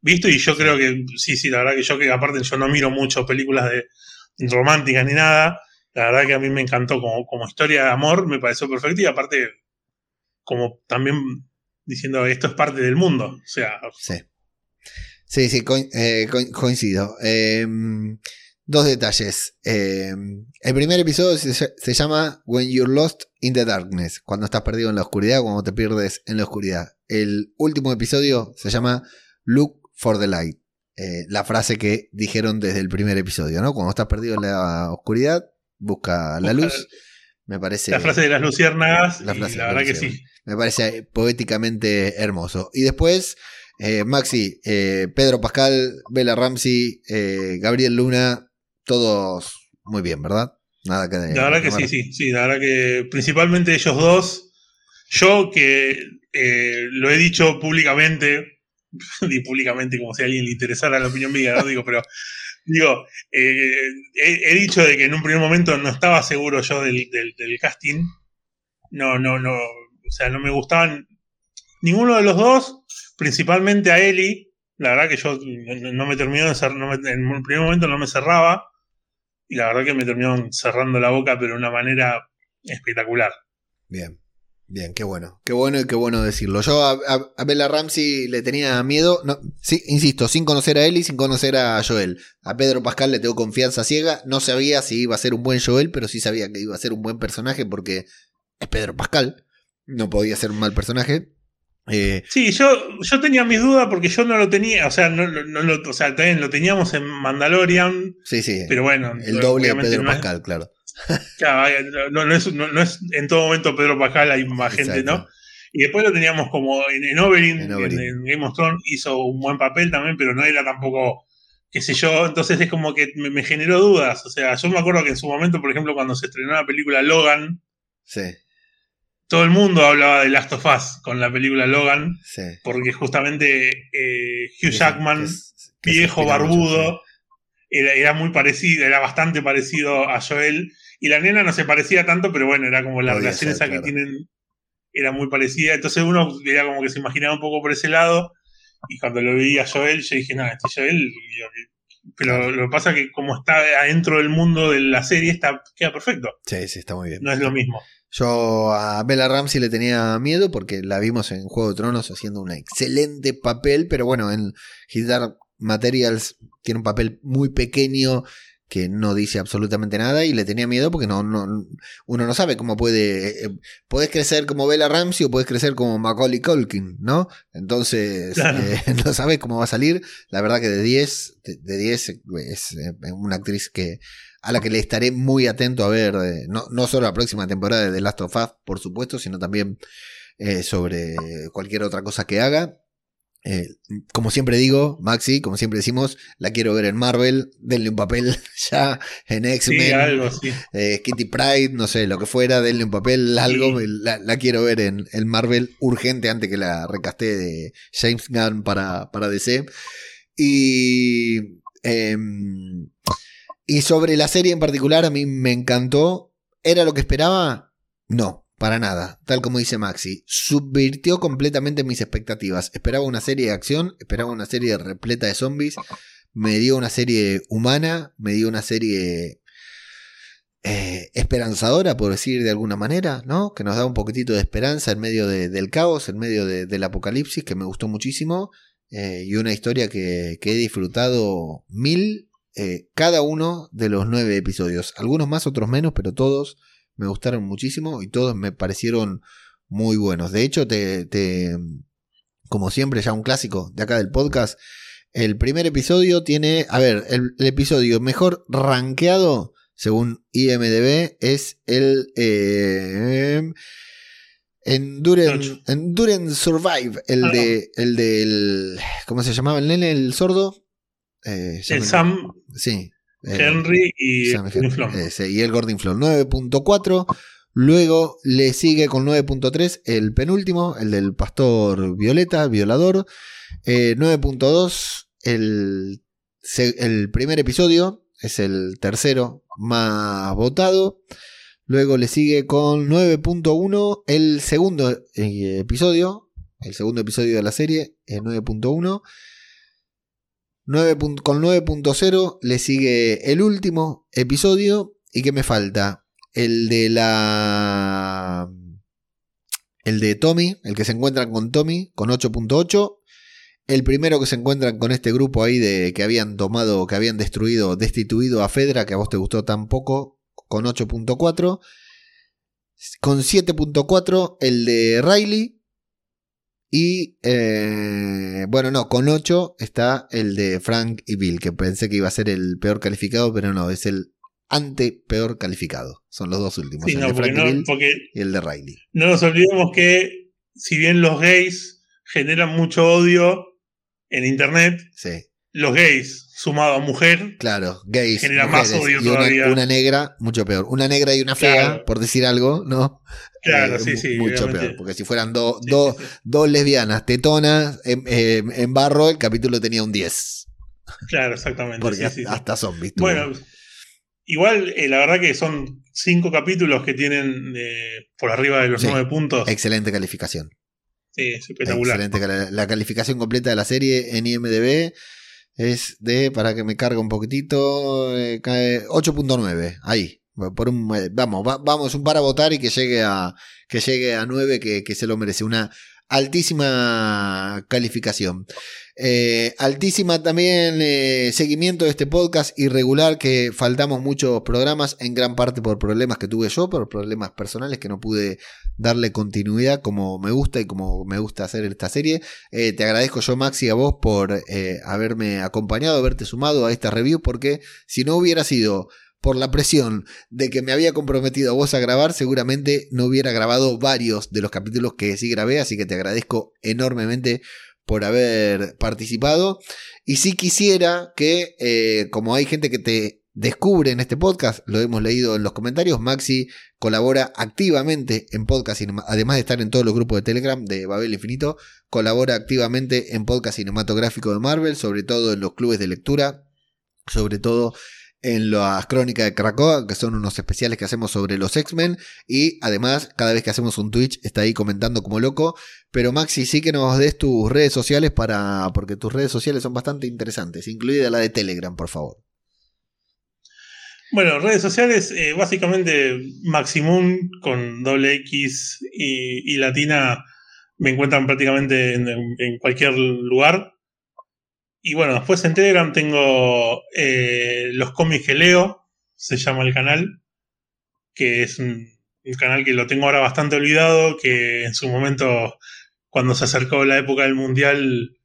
visto y yo creo que sí, sí, la verdad que yo que aparte yo no miro mucho películas de románticas ni nada, la verdad que a mí me encantó como, como historia de amor, me pareció perfecto y aparte como también diciendo esto es parte del mundo, o sea... Sí, sí, sí eh, coincido. Eh, Dos detalles. Eh, el primer episodio se, llama When You're Lost in the Darkness, cuando estás perdido en la oscuridad, cuando te pierdes en la oscuridad. El último episodio se llama Look for the Light, eh, la frase que dijeron desde el primer episodio, ¿no? Cuando estás perdido en la oscuridad, busca la luz. Me parece. La frase de las luciérnagas, la, la verdad que sí. Me parece poéticamente hermoso. Y después, eh, Maxi, Pedro Pascal, Bella Ramsey, Gabriel Luna, todos muy bien, ¿verdad? Nada que La verdad que sí, sí, sí, la verdad que principalmente ellos dos, yo que eh, lo he dicho públicamente, y públicamente como si a alguien le interesara la opinión mía, ¿no? digo, pero digo, eh, he, dicho de que en un primer momento no estaba seguro yo del, casting, no, no, no, o sea, no me gustaban ninguno de los dos, principalmente a Eli, la verdad que yo no, me terminó de cerrar, en un primer momento no me cerraba, y la verdad que me terminó cerrando la boca, pero de una manera espectacular. Bien, bien, qué bueno, qué bueno y qué bueno decirlo. Yo a, Bella Ramsey le tenía miedo, no, sí, insisto, sin conocer a él y sin conocer a Joel. A Pedro Pascal le tengo confianza ciega, no sabía si iba a ser un buen Joel, pero sí sabía que iba a ser un buen personaje porque es Pedro Pascal, no podía ser un mal personaje. Eh, sí, yo, yo tenía mis dudas porque yo no lo tenía, o sea, no, no, lo, o sea, también lo teníamos en Mandalorian. Sí, sí. Pero bueno. El doble de Pedro Pascal, claro. no, es, no, es, en todo momento Pedro Pascal, hay más gente, ¿no? Y después lo teníamos como en, en Oberyn, en, Game of Thrones, hizo un buen papel también, pero no era tampoco, qué sé yo, entonces es como que me, me generó dudas. O sea, yo me acuerdo que en su momento, por ejemplo, cuando se estrenó la película Logan, sí todo el mundo hablaba de Last of Us con la película Logan, porque justamente eh, Hugh Jackman, viejo, barbudo, era, muy parecido, era bastante parecido a Joel, y la nena no se parecía tanto, pero bueno, era como la relación esa que tienen, era muy parecida, entonces uno era como que se imaginaba un poco por ese lado, y cuando lo veía a Joel, yo dije, no, este Joel, pero lo que pasa es que como está adentro del mundo de la serie, está, queda perfecto. Sí, sí, está muy bien. No es lo mismo. Yo a Bella Ramsey le tenía miedo porque la vimos en Juego de Tronos haciendo un excelente papel, pero bueno, en His Dark Materials tiene un papel muy pequeño que no dice absolutamente nada y le tenía miedo porque no, no uno no sabe cómo puede eh, puedes crecer como Bella Ramsey o puedes crecer como Macaulay Culkin, ¿no? Entonces eh, no sabes cómo va a salir. La verdad que de 10 de, 10 es eh, una actriz que a la que le estaré muy atento a ver, eh, no, no solo la próxima temporada de The Last of Us, por supuesto, sino también eh, sobre cualquier otra cosa que haga. Eh, como siempre digo, Maxi, como siempre decimos, la quiero ver en Marvel, denle un papel ya en X-Men, eh, Kitty Pride, no sé, lo que fuera, denle un papel, algo, la, quiero ver en, Marvel urgente antes que la recaste de James Gunn para, para DC. Y, em, y sobre la serie en particular, a mí me encantó. ¿Era lo que esperaba? No. Para nada, tal como dice Maxi, subvirtió completamente mis expectativas. Esperaba una serie de acción, esperaba una serie repleta de zombies, me dio una serie humana, me dio una serie eh, esperanzadora, por decir de alguna manera, ¿no? Que nos da un poquitito de esperanza en medio del caos, en medio del apocalipsis, que me gustó muchísimo, eh, y una historia que, he disfrutado mil eh, cada uno de los nueve episodios. Algunos más, otros menos, pero todos me gustaron muchísimo y todos me parecieron muy buenos. De hecho, te, como siempre, ya un clásico de acá del podcast, el primer episodio tiene, a ver, el, episodio mejor rankeado, según IMDB, es el eh, Endurance, Survive, el ah, de, el del, ¿cómo se llamaba el nene, el sordo? Eh, el eh, Sam. Sí. Eh, Henry y Sam y el Gordon Flow. 9.4. Luego le sigue con 9.3 el penúltimo, el del pastor Violeta, violador. 9.2 el, el primer episodio, es el tercero más votado. Luego le sigue con 9.1 el segundo episodio, el segundo episodio de la serie, 9.1. 9, con 9.0 le sigue el último episodio. ¿Y qué me falta? El de la. El de Tommy, el que se encuentran con Tommy, con 8.8. El primero que se encuentran con este grupo ahí de que habían tomado, que habían destruido, destituido a Fedra, que a vos te gustó tan poco, con 8.4. Con 7.4 el de Riley, y eh, bueno, no, con 8 está el de Frank y Bill, que pensé que iba a ser el peor calificado, pero no, es el ante peor calificado. Son los dos últimos, el de Frank y Bill y el de Riley. No nos olvidemos que si bien los gays generan mucho odio en internet, los gays sumado a mujer. Claro, gays. Genera más odio y una, Una, negra, mucho peor. Una negra y una fea, por decir algo, ¿no? Claro, eh, sí, sí. Mucho peor. Porque si fueran dos lesbianas tetonas en, barro, el capítulo tenía un 10. Claro, exactamente. Porque hasta zombies. Bueno, igual, eh, la verdad que son cinco capítulos que tienen eh, por arriba de los nueve puntos. Excelente calificación. Sí, espectacular. Excelente. La calificación completa de la serie en IMDB es de, para que me cargue un poquitito, 8.9, eh, ahí. Por un, eh, vamos, vamos un para votar y que llegue a, que llegue a 9, que, que se lo merece. Una altísima calificación. Eh, altísima también eh, seguimiento de este podcast irregular que faltamos muchos programas en gran parte por problemas que tuve yo, por problemas personales que no pude darle continuidad como me gusta y como me gusta hacer esta serie. Eh, te agradezco yo Maxi a vos por haberme acompañado, haberte sumado a esta review porque si no hubiera sido por la presión de que me había comprometido a vos a grabar, seguramente no hubiera grabado varios de los capítulos que sí grabé, así que te agradezco enormemente por haber participado. Y si quisiera que, eh, como hay gente que te descubre en este podcast, lo hemos leído en los comentarios, Maxi colabora activamente en podcast, además de estar en todos los grupos de Telegram de Babel Infinito, colabora activamente en podcast cinematográfico de Marvel, sobre todo en los clubes de lectura, sobre todo en las crónicas de Krakoa, que son unos especiales que hacemos sobre los X-Men. Y además, cada vez que hacemos un Twitch, está ahí comentando como loco. Pero Maxi, sí que nos des tus redes sociales para. porque tus redes sociales son bastante interesantes, incluida la de Telegram, por favor. Bueno, redes sociales, eh, básicamente Maximum con doble X y, latina me encuentran prácticamente en cualquier lugar. Y bueno, después en Telegram tengo eh, los cómics que leo, se llama el canal, que es un, canal que lo tengo ahora bastante olvidado, que en su momento, cuando se acercó la época del Mundial,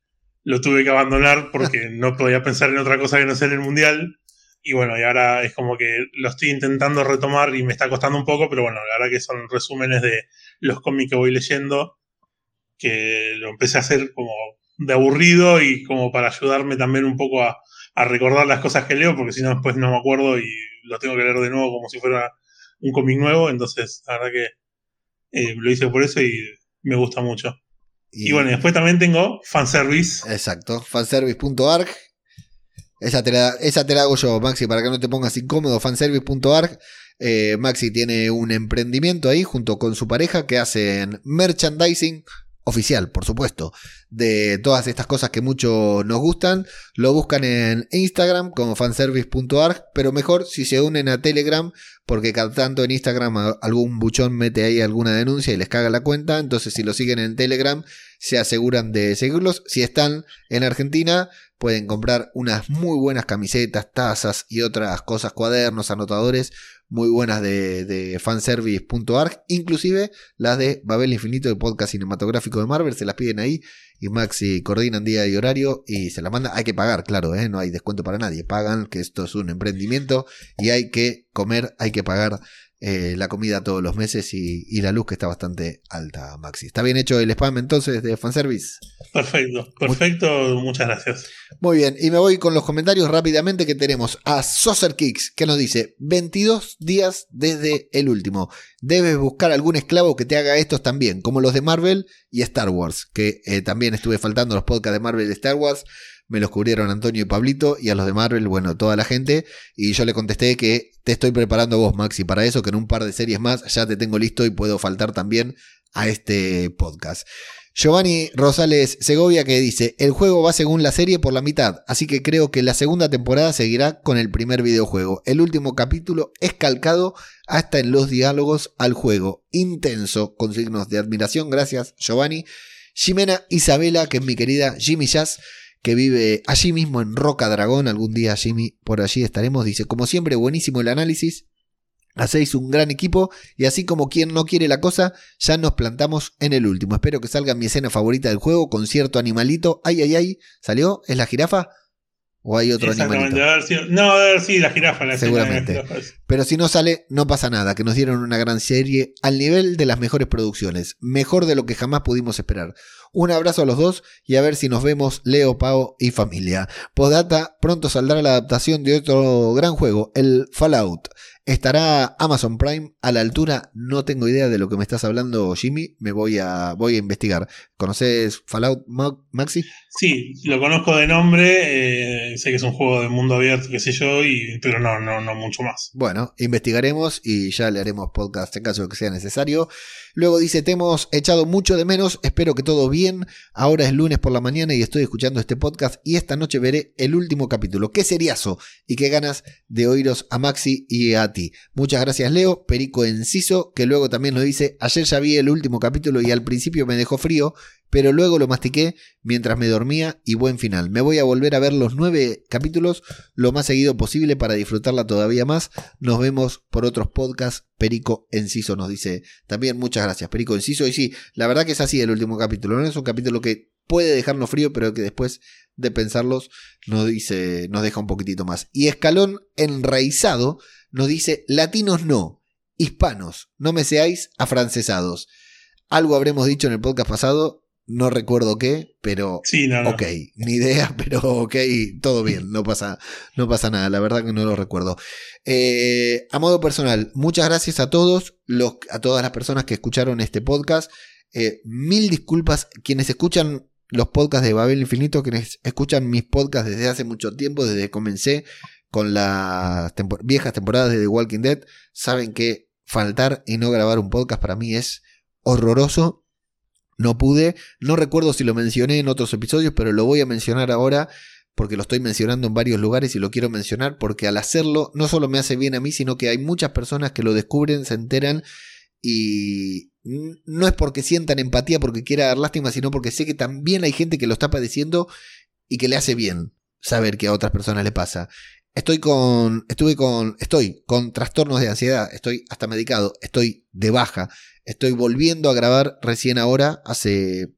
lo tuve que abandonar porque no podía pensar en otra cosa que no ser el Mundial. Y bueno, y ahora es como que lo estoy intentando retomar y me está costando un poco, pero bueno, la verdad que son resúmenes de los cómics que voy leyendo, que lo empecé a hacer como de aburrido y como para ayudarme también un poco a, recordar las cosas que leo, porque si no después no me acuerdo y lo tengo que leer de nuevo como si fuera un cómic nuevo, entonces la verdad que eh, lo hice por eso y me gusta mucho. Y, bueno, después también tengo fanservice. Exacto, fanservice.arg. Esa te, la, esa te la hago yo, Maxi, para que no te pongas incómodo. Fanservice.arg. Eh, Maxi tiene un emprendimiento ahí junto con su pareja que hacen merchandising oficial, por supuesto, de todas estas cosas que mucho nos gustan. Lo buscan en Instagram como fanservice.arg, pero mejor si se unen a Telegram, porque cada tanto en Instagram algún buchón mete ahí alguna denuncia y les caga la cuenta. Entonces, si lo siguen en Telegram, se aseguran de seguirlos. Si están en Argentina, pueden comprar unas muy buenas camisetas, tazas y otras cosas, cuadernos, anotadores muy buenas de, de inclusive las de Babel Infinito, de podcast cinematográfico de Marvel, se las piden ahí y Maxi coordinan día y horario y se la manda. Hay que pagar, claro, ¿eh? no hay descuento para nadie. Pagan que esto es un emprendimiento y hay que comer, hay que pagar eh, la comida todos los meses y, la luz que está bastante alta, Maxi. ¿Está bien hecho el spam entonces de fanservice? Perfecto, perfecto, muchas gracias. Muy bien, y me voy con los comentarios rápidamente que tenemos a Saucer Kicks que nos dice 22 días desde el último. Debes buscar algún esclavo que te haga estos también, como los de Marvel y Star Wars, que eh, también estuve faltando los podcasts de Marvel y Star Wars me los cubrieron Antonio y Pablito y a los de Marvel, bueno, toda la gente. Y yo le contesté que te estoy preparando vos, Maxi, para eso, que en un par de series más ya te tengo listo y puedo faltar también a este podcast. Giovanni Rosales Segovia que dice, el juego va según la serie por la mitad, así que creo que la segunda temporada seguirá con el primer videojuego. El último capítulo es calcado hasta en los diálogos al juego. Intenso, con signos de admiración. Gracias, Giovanni. Jimena Isabela, que es mi querida Jimmy Jazz, que vive allí mismo en Roca Dragón. Algún día, Jimmy, por allí estaremos. Dice, como siempre, buenísimo el análisis. Hacéis un gran equipo y así como quien no quiere la cosa, ya nos plantamos en el último. Espero que salga mi escena favorita del juego con cierto animalito. Ay, ay, ay. ¿Salió? ¿Es la jirafa? ¿O hay otro animalito? no, a ver, sí, la jirafa. La Seguramente. Pero si no sale, no pasa nada, que nos dieron una gran serie al nivel de las mejores producciones. Mejor de lo que jamás pudimos esperar. Un abrazo a los dos y a ver si nos vemos Leo, Pau y familia. Podata, pronto saldrá la adaptación de otro gran juego, el Fallout. ¿Estará Amazon Prime a la altura? No tengo idea de lo que me estás hablando, Jimmy. Me voy a, voy a investigar. ¿Conoces Fallout, Maxi? Sí, lo conozco de nombre. Eh, sé que es un juego de mundo abierto, qué sé yo, y, pero no, no, no mucho más. Bueno, investigaremos y ya le haremos podcast en caso de que sea necesario. Luego dice, te hemos echado mucho de menos, espero que todo bien. Ahora es lunes por la mañana y estoy escuchando este podcast y esta noche veré el último capítulo. Qué seriazo y qué ganas de oíros a Maxi y a ti. Muchas gracias Leo, Perico Enciso, que luego también nos dice, ayer ya vi el último capítulo y al principio me dejó frío, pero luego lo mastiqué mientras me dormía y buen final. Me voy a volver a ver los nueve capítulos lo más seguido posible para disfrutarla todavía más. Nos vemos por otros podcasts. Perico Enciso nos dice también muchas gracias, Perico Enciso. Y sí, la verdad que es así el último capítulo. No es un capítulo que puede dejarnos frío, pero que después de pensarlos nos dice, nos deja un poquitito más. Y Escalón Enraizado nos dice latinos no, hispanos, no me seáis afrancesados. Algo habremos dicho en el podcast pasado, no recuerdo qué, pero sí, no, ok, ni idea, pero ok, todo bien, no pasa, no pasa nada, la verdad que no lo recuerdo. Eh, a modo personal, muchas gracias a todos, los, a todas las personas que escucharon este podcast. Eh, mil disculpas, quienes escuchan los podcasts de Babel Infinito, quienes escuchan mis podcasts desde hace mucho tiempo, desde que comencé con las viejas temporadas de The Walking Dead, saben que faltar y no grabar un podcast para mí es horroroso no pude, no recuerdo si lo mencioné en otros episodios, pero lo voy a mencionar ahora porque lo estoy mencionando en varios lugares y lo quiero mencionar porque al hacerlo no solo me hace bien a mí, sino que hay muchas personas que lo descubren, se enteran y no es porque sientan empatía, porque quiera dar lástima, sino porque sé que también hay gente que lo está padeciendo y que le hace bien saber que a otras personas le pasa. Estoy con, estuve con, estoy con trastornos de ansiedad, estoy hasta medicado, estoy de baja, estoy volviendo a grabar recién ahora, hace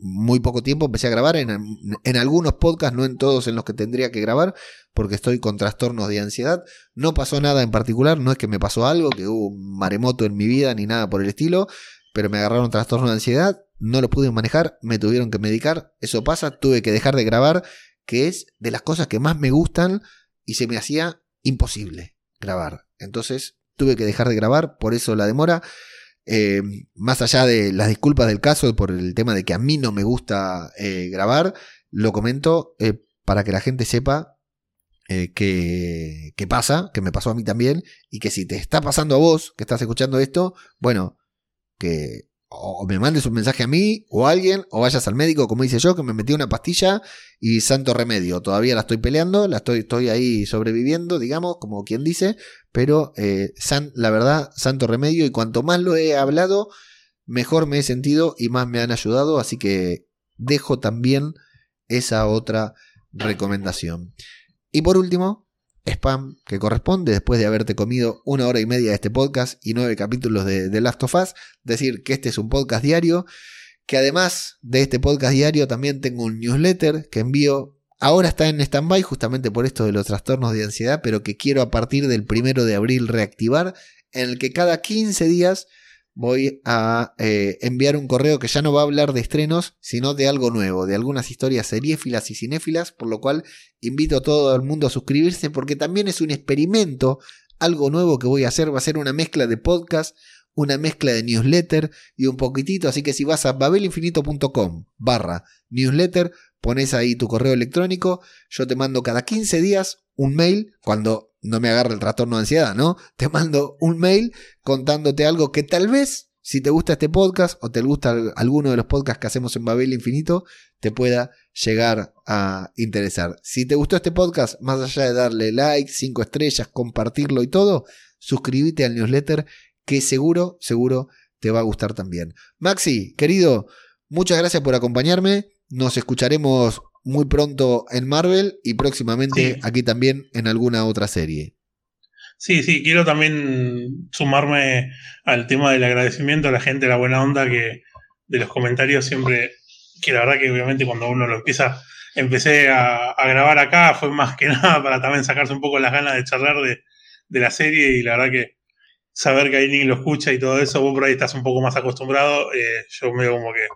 muy poco tiempo empecé a grabar en, en, algunos podcasts, no en todos en los que tendría que grabar, porque estoy con trastornos de ansiedad. No pasó nada en particular, no es que me pasó algo, que hubo un maremoto en mi vida ni nada por el estilo, pero me agarraron trastornos de ansiedad, no lo pude manejar, me tuvieron que medicar, eso pasa, tuve que dejar de grabar, que es de las cosas que más me gustan y se me hacía imposible grabar. Entonces tuve que dejar de grabar, por eso la demora. Eh, más allá de las disculpas del caso por el tema de que a mí no me gusta eh, grabar, lo comento eh, para que la gente sepa que, que, pasa, que me pasó a mí también, y que si te está pasando a vos, que estás escuchando esto, bueno, que o me mandes un mensaje a mí o a alguien, o vayas al médico, como hice yo, que me metí una pastilla y santo remedio. Todavía la estoy peleando, la estoy, estoy ahí sobreviviendo, digamos, como quien dice, pero eh, san, la verdad, santo remedio, y cuanto más lo he hablado, mejor me he sentido y más me han ayudado, así que dejo también esa otra recomendación. Y por último, spam que corresponde después de haberte comido una hora y media de este podcast y nueve capítulos de, The Last of Us. Decir que este es un podcast diario, que además de este podcast diario también tengo un newsletter que envío. Ahora está en stand-by justamente por esto de los trastornos de ansiedad, pero que quiero a partir del primero de abril reactivar, en el que cada 15 días voy a eh, enviar un correo que ya no va a hablar de estrenos, sino de algo nuevo, de algunas historias seriéfilas y cinéfilas, por lo cual invito a todo el mundo a suscribirse porque también es un experimento, algo nuevo que voy a hacer, va a ser una mezcla de podcast, una mezcla de newsletter y un poquitito, así que si vas a babelinfinito.com barra newsletter, pones ahí tu correo electrónico, yo te mando cada 15 días un mail, cuando no me agarra el trastorno de ansiedad, ¿no? Te mando un mail contándote algo que tal vez, si te gusta este podcast o te gusta alguno de los podcasts que hacemos en Babel Infinito, te pueda llegar a interesar. Si te gustó este podcast, más allá de darle like, cinco estrellas, compartirlo y todo, suscríbete al newsletter que seguro, seguro te va a gustar también. Maxi, querido, muchas gracias por acompañarme. Nos escucharemos muy pronto en Marvel y próximamente aquí también en alguna otra serie. Sí, sí, quiero también sumarme al tema del agradecimiento a la gente, la buena onda que de los comentarios siempre, que la verdad que obviamente cuando uno lo empieza, empecé a, grabar acá, fue más que nada para también sacarse un poco las ganas de charlar de, la serie y la verdad que saber que alguien lo escucha y todo eso, vos por ahí estás un poco más acostumbrado, eh, yo me como que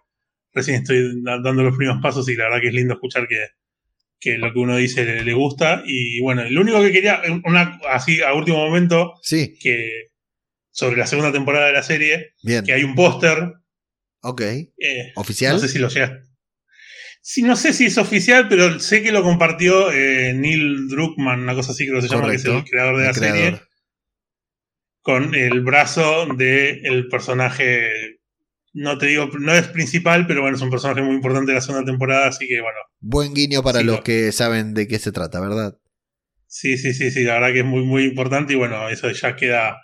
recién estoy dando los primeros pasos y la verdad que es lindo escuchar que, lo que uno dice le, gusta. Y bueno, lo único que quería, una, así a último momento, sí. que sobre la segunda temporada de la serie, que hay un póster. Ok. Eh, ¿Oficial? No sé si lo llegas. Sí, no sé si es oficial, pero sé que lo compartió eh, Neil Druckmann, una cosa así que se llama, que es el creador de la serie, con el brazo del personaje no te digo, no es principal, pero bueno, es un personaje muy importante de la segunda temporada, así que bueno. Buen guiño para los que saben de qué se trata, ¿verdad? Sí, sí, sí, sí, la verdad que es muy, muy importante y bueno, eso ya queda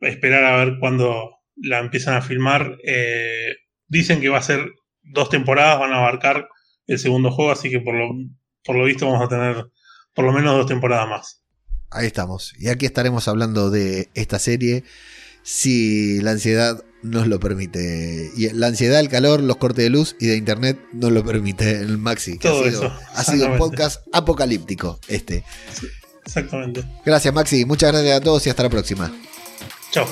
esperar a ver cuándo la empiezan a filmar. Eh, dicen que va a ser dos temporadas, van a abarcar el segundo juego, así que por lo, por lo visto vamos a tener por lo menos dos temporadas más. Ahí estamos. Y aquí estaremos hablando de esta serie si la ansiedad nos lo permite. Y la ansiedad, el calor, los cortes de luz y de internet nos lo permite el Maxi. Todo ha sido, eso. Ha sido un podcast apocalíptico este. exactamente. Gracias Maxi, muchas gracias a todos y hasta la próxima. Chao.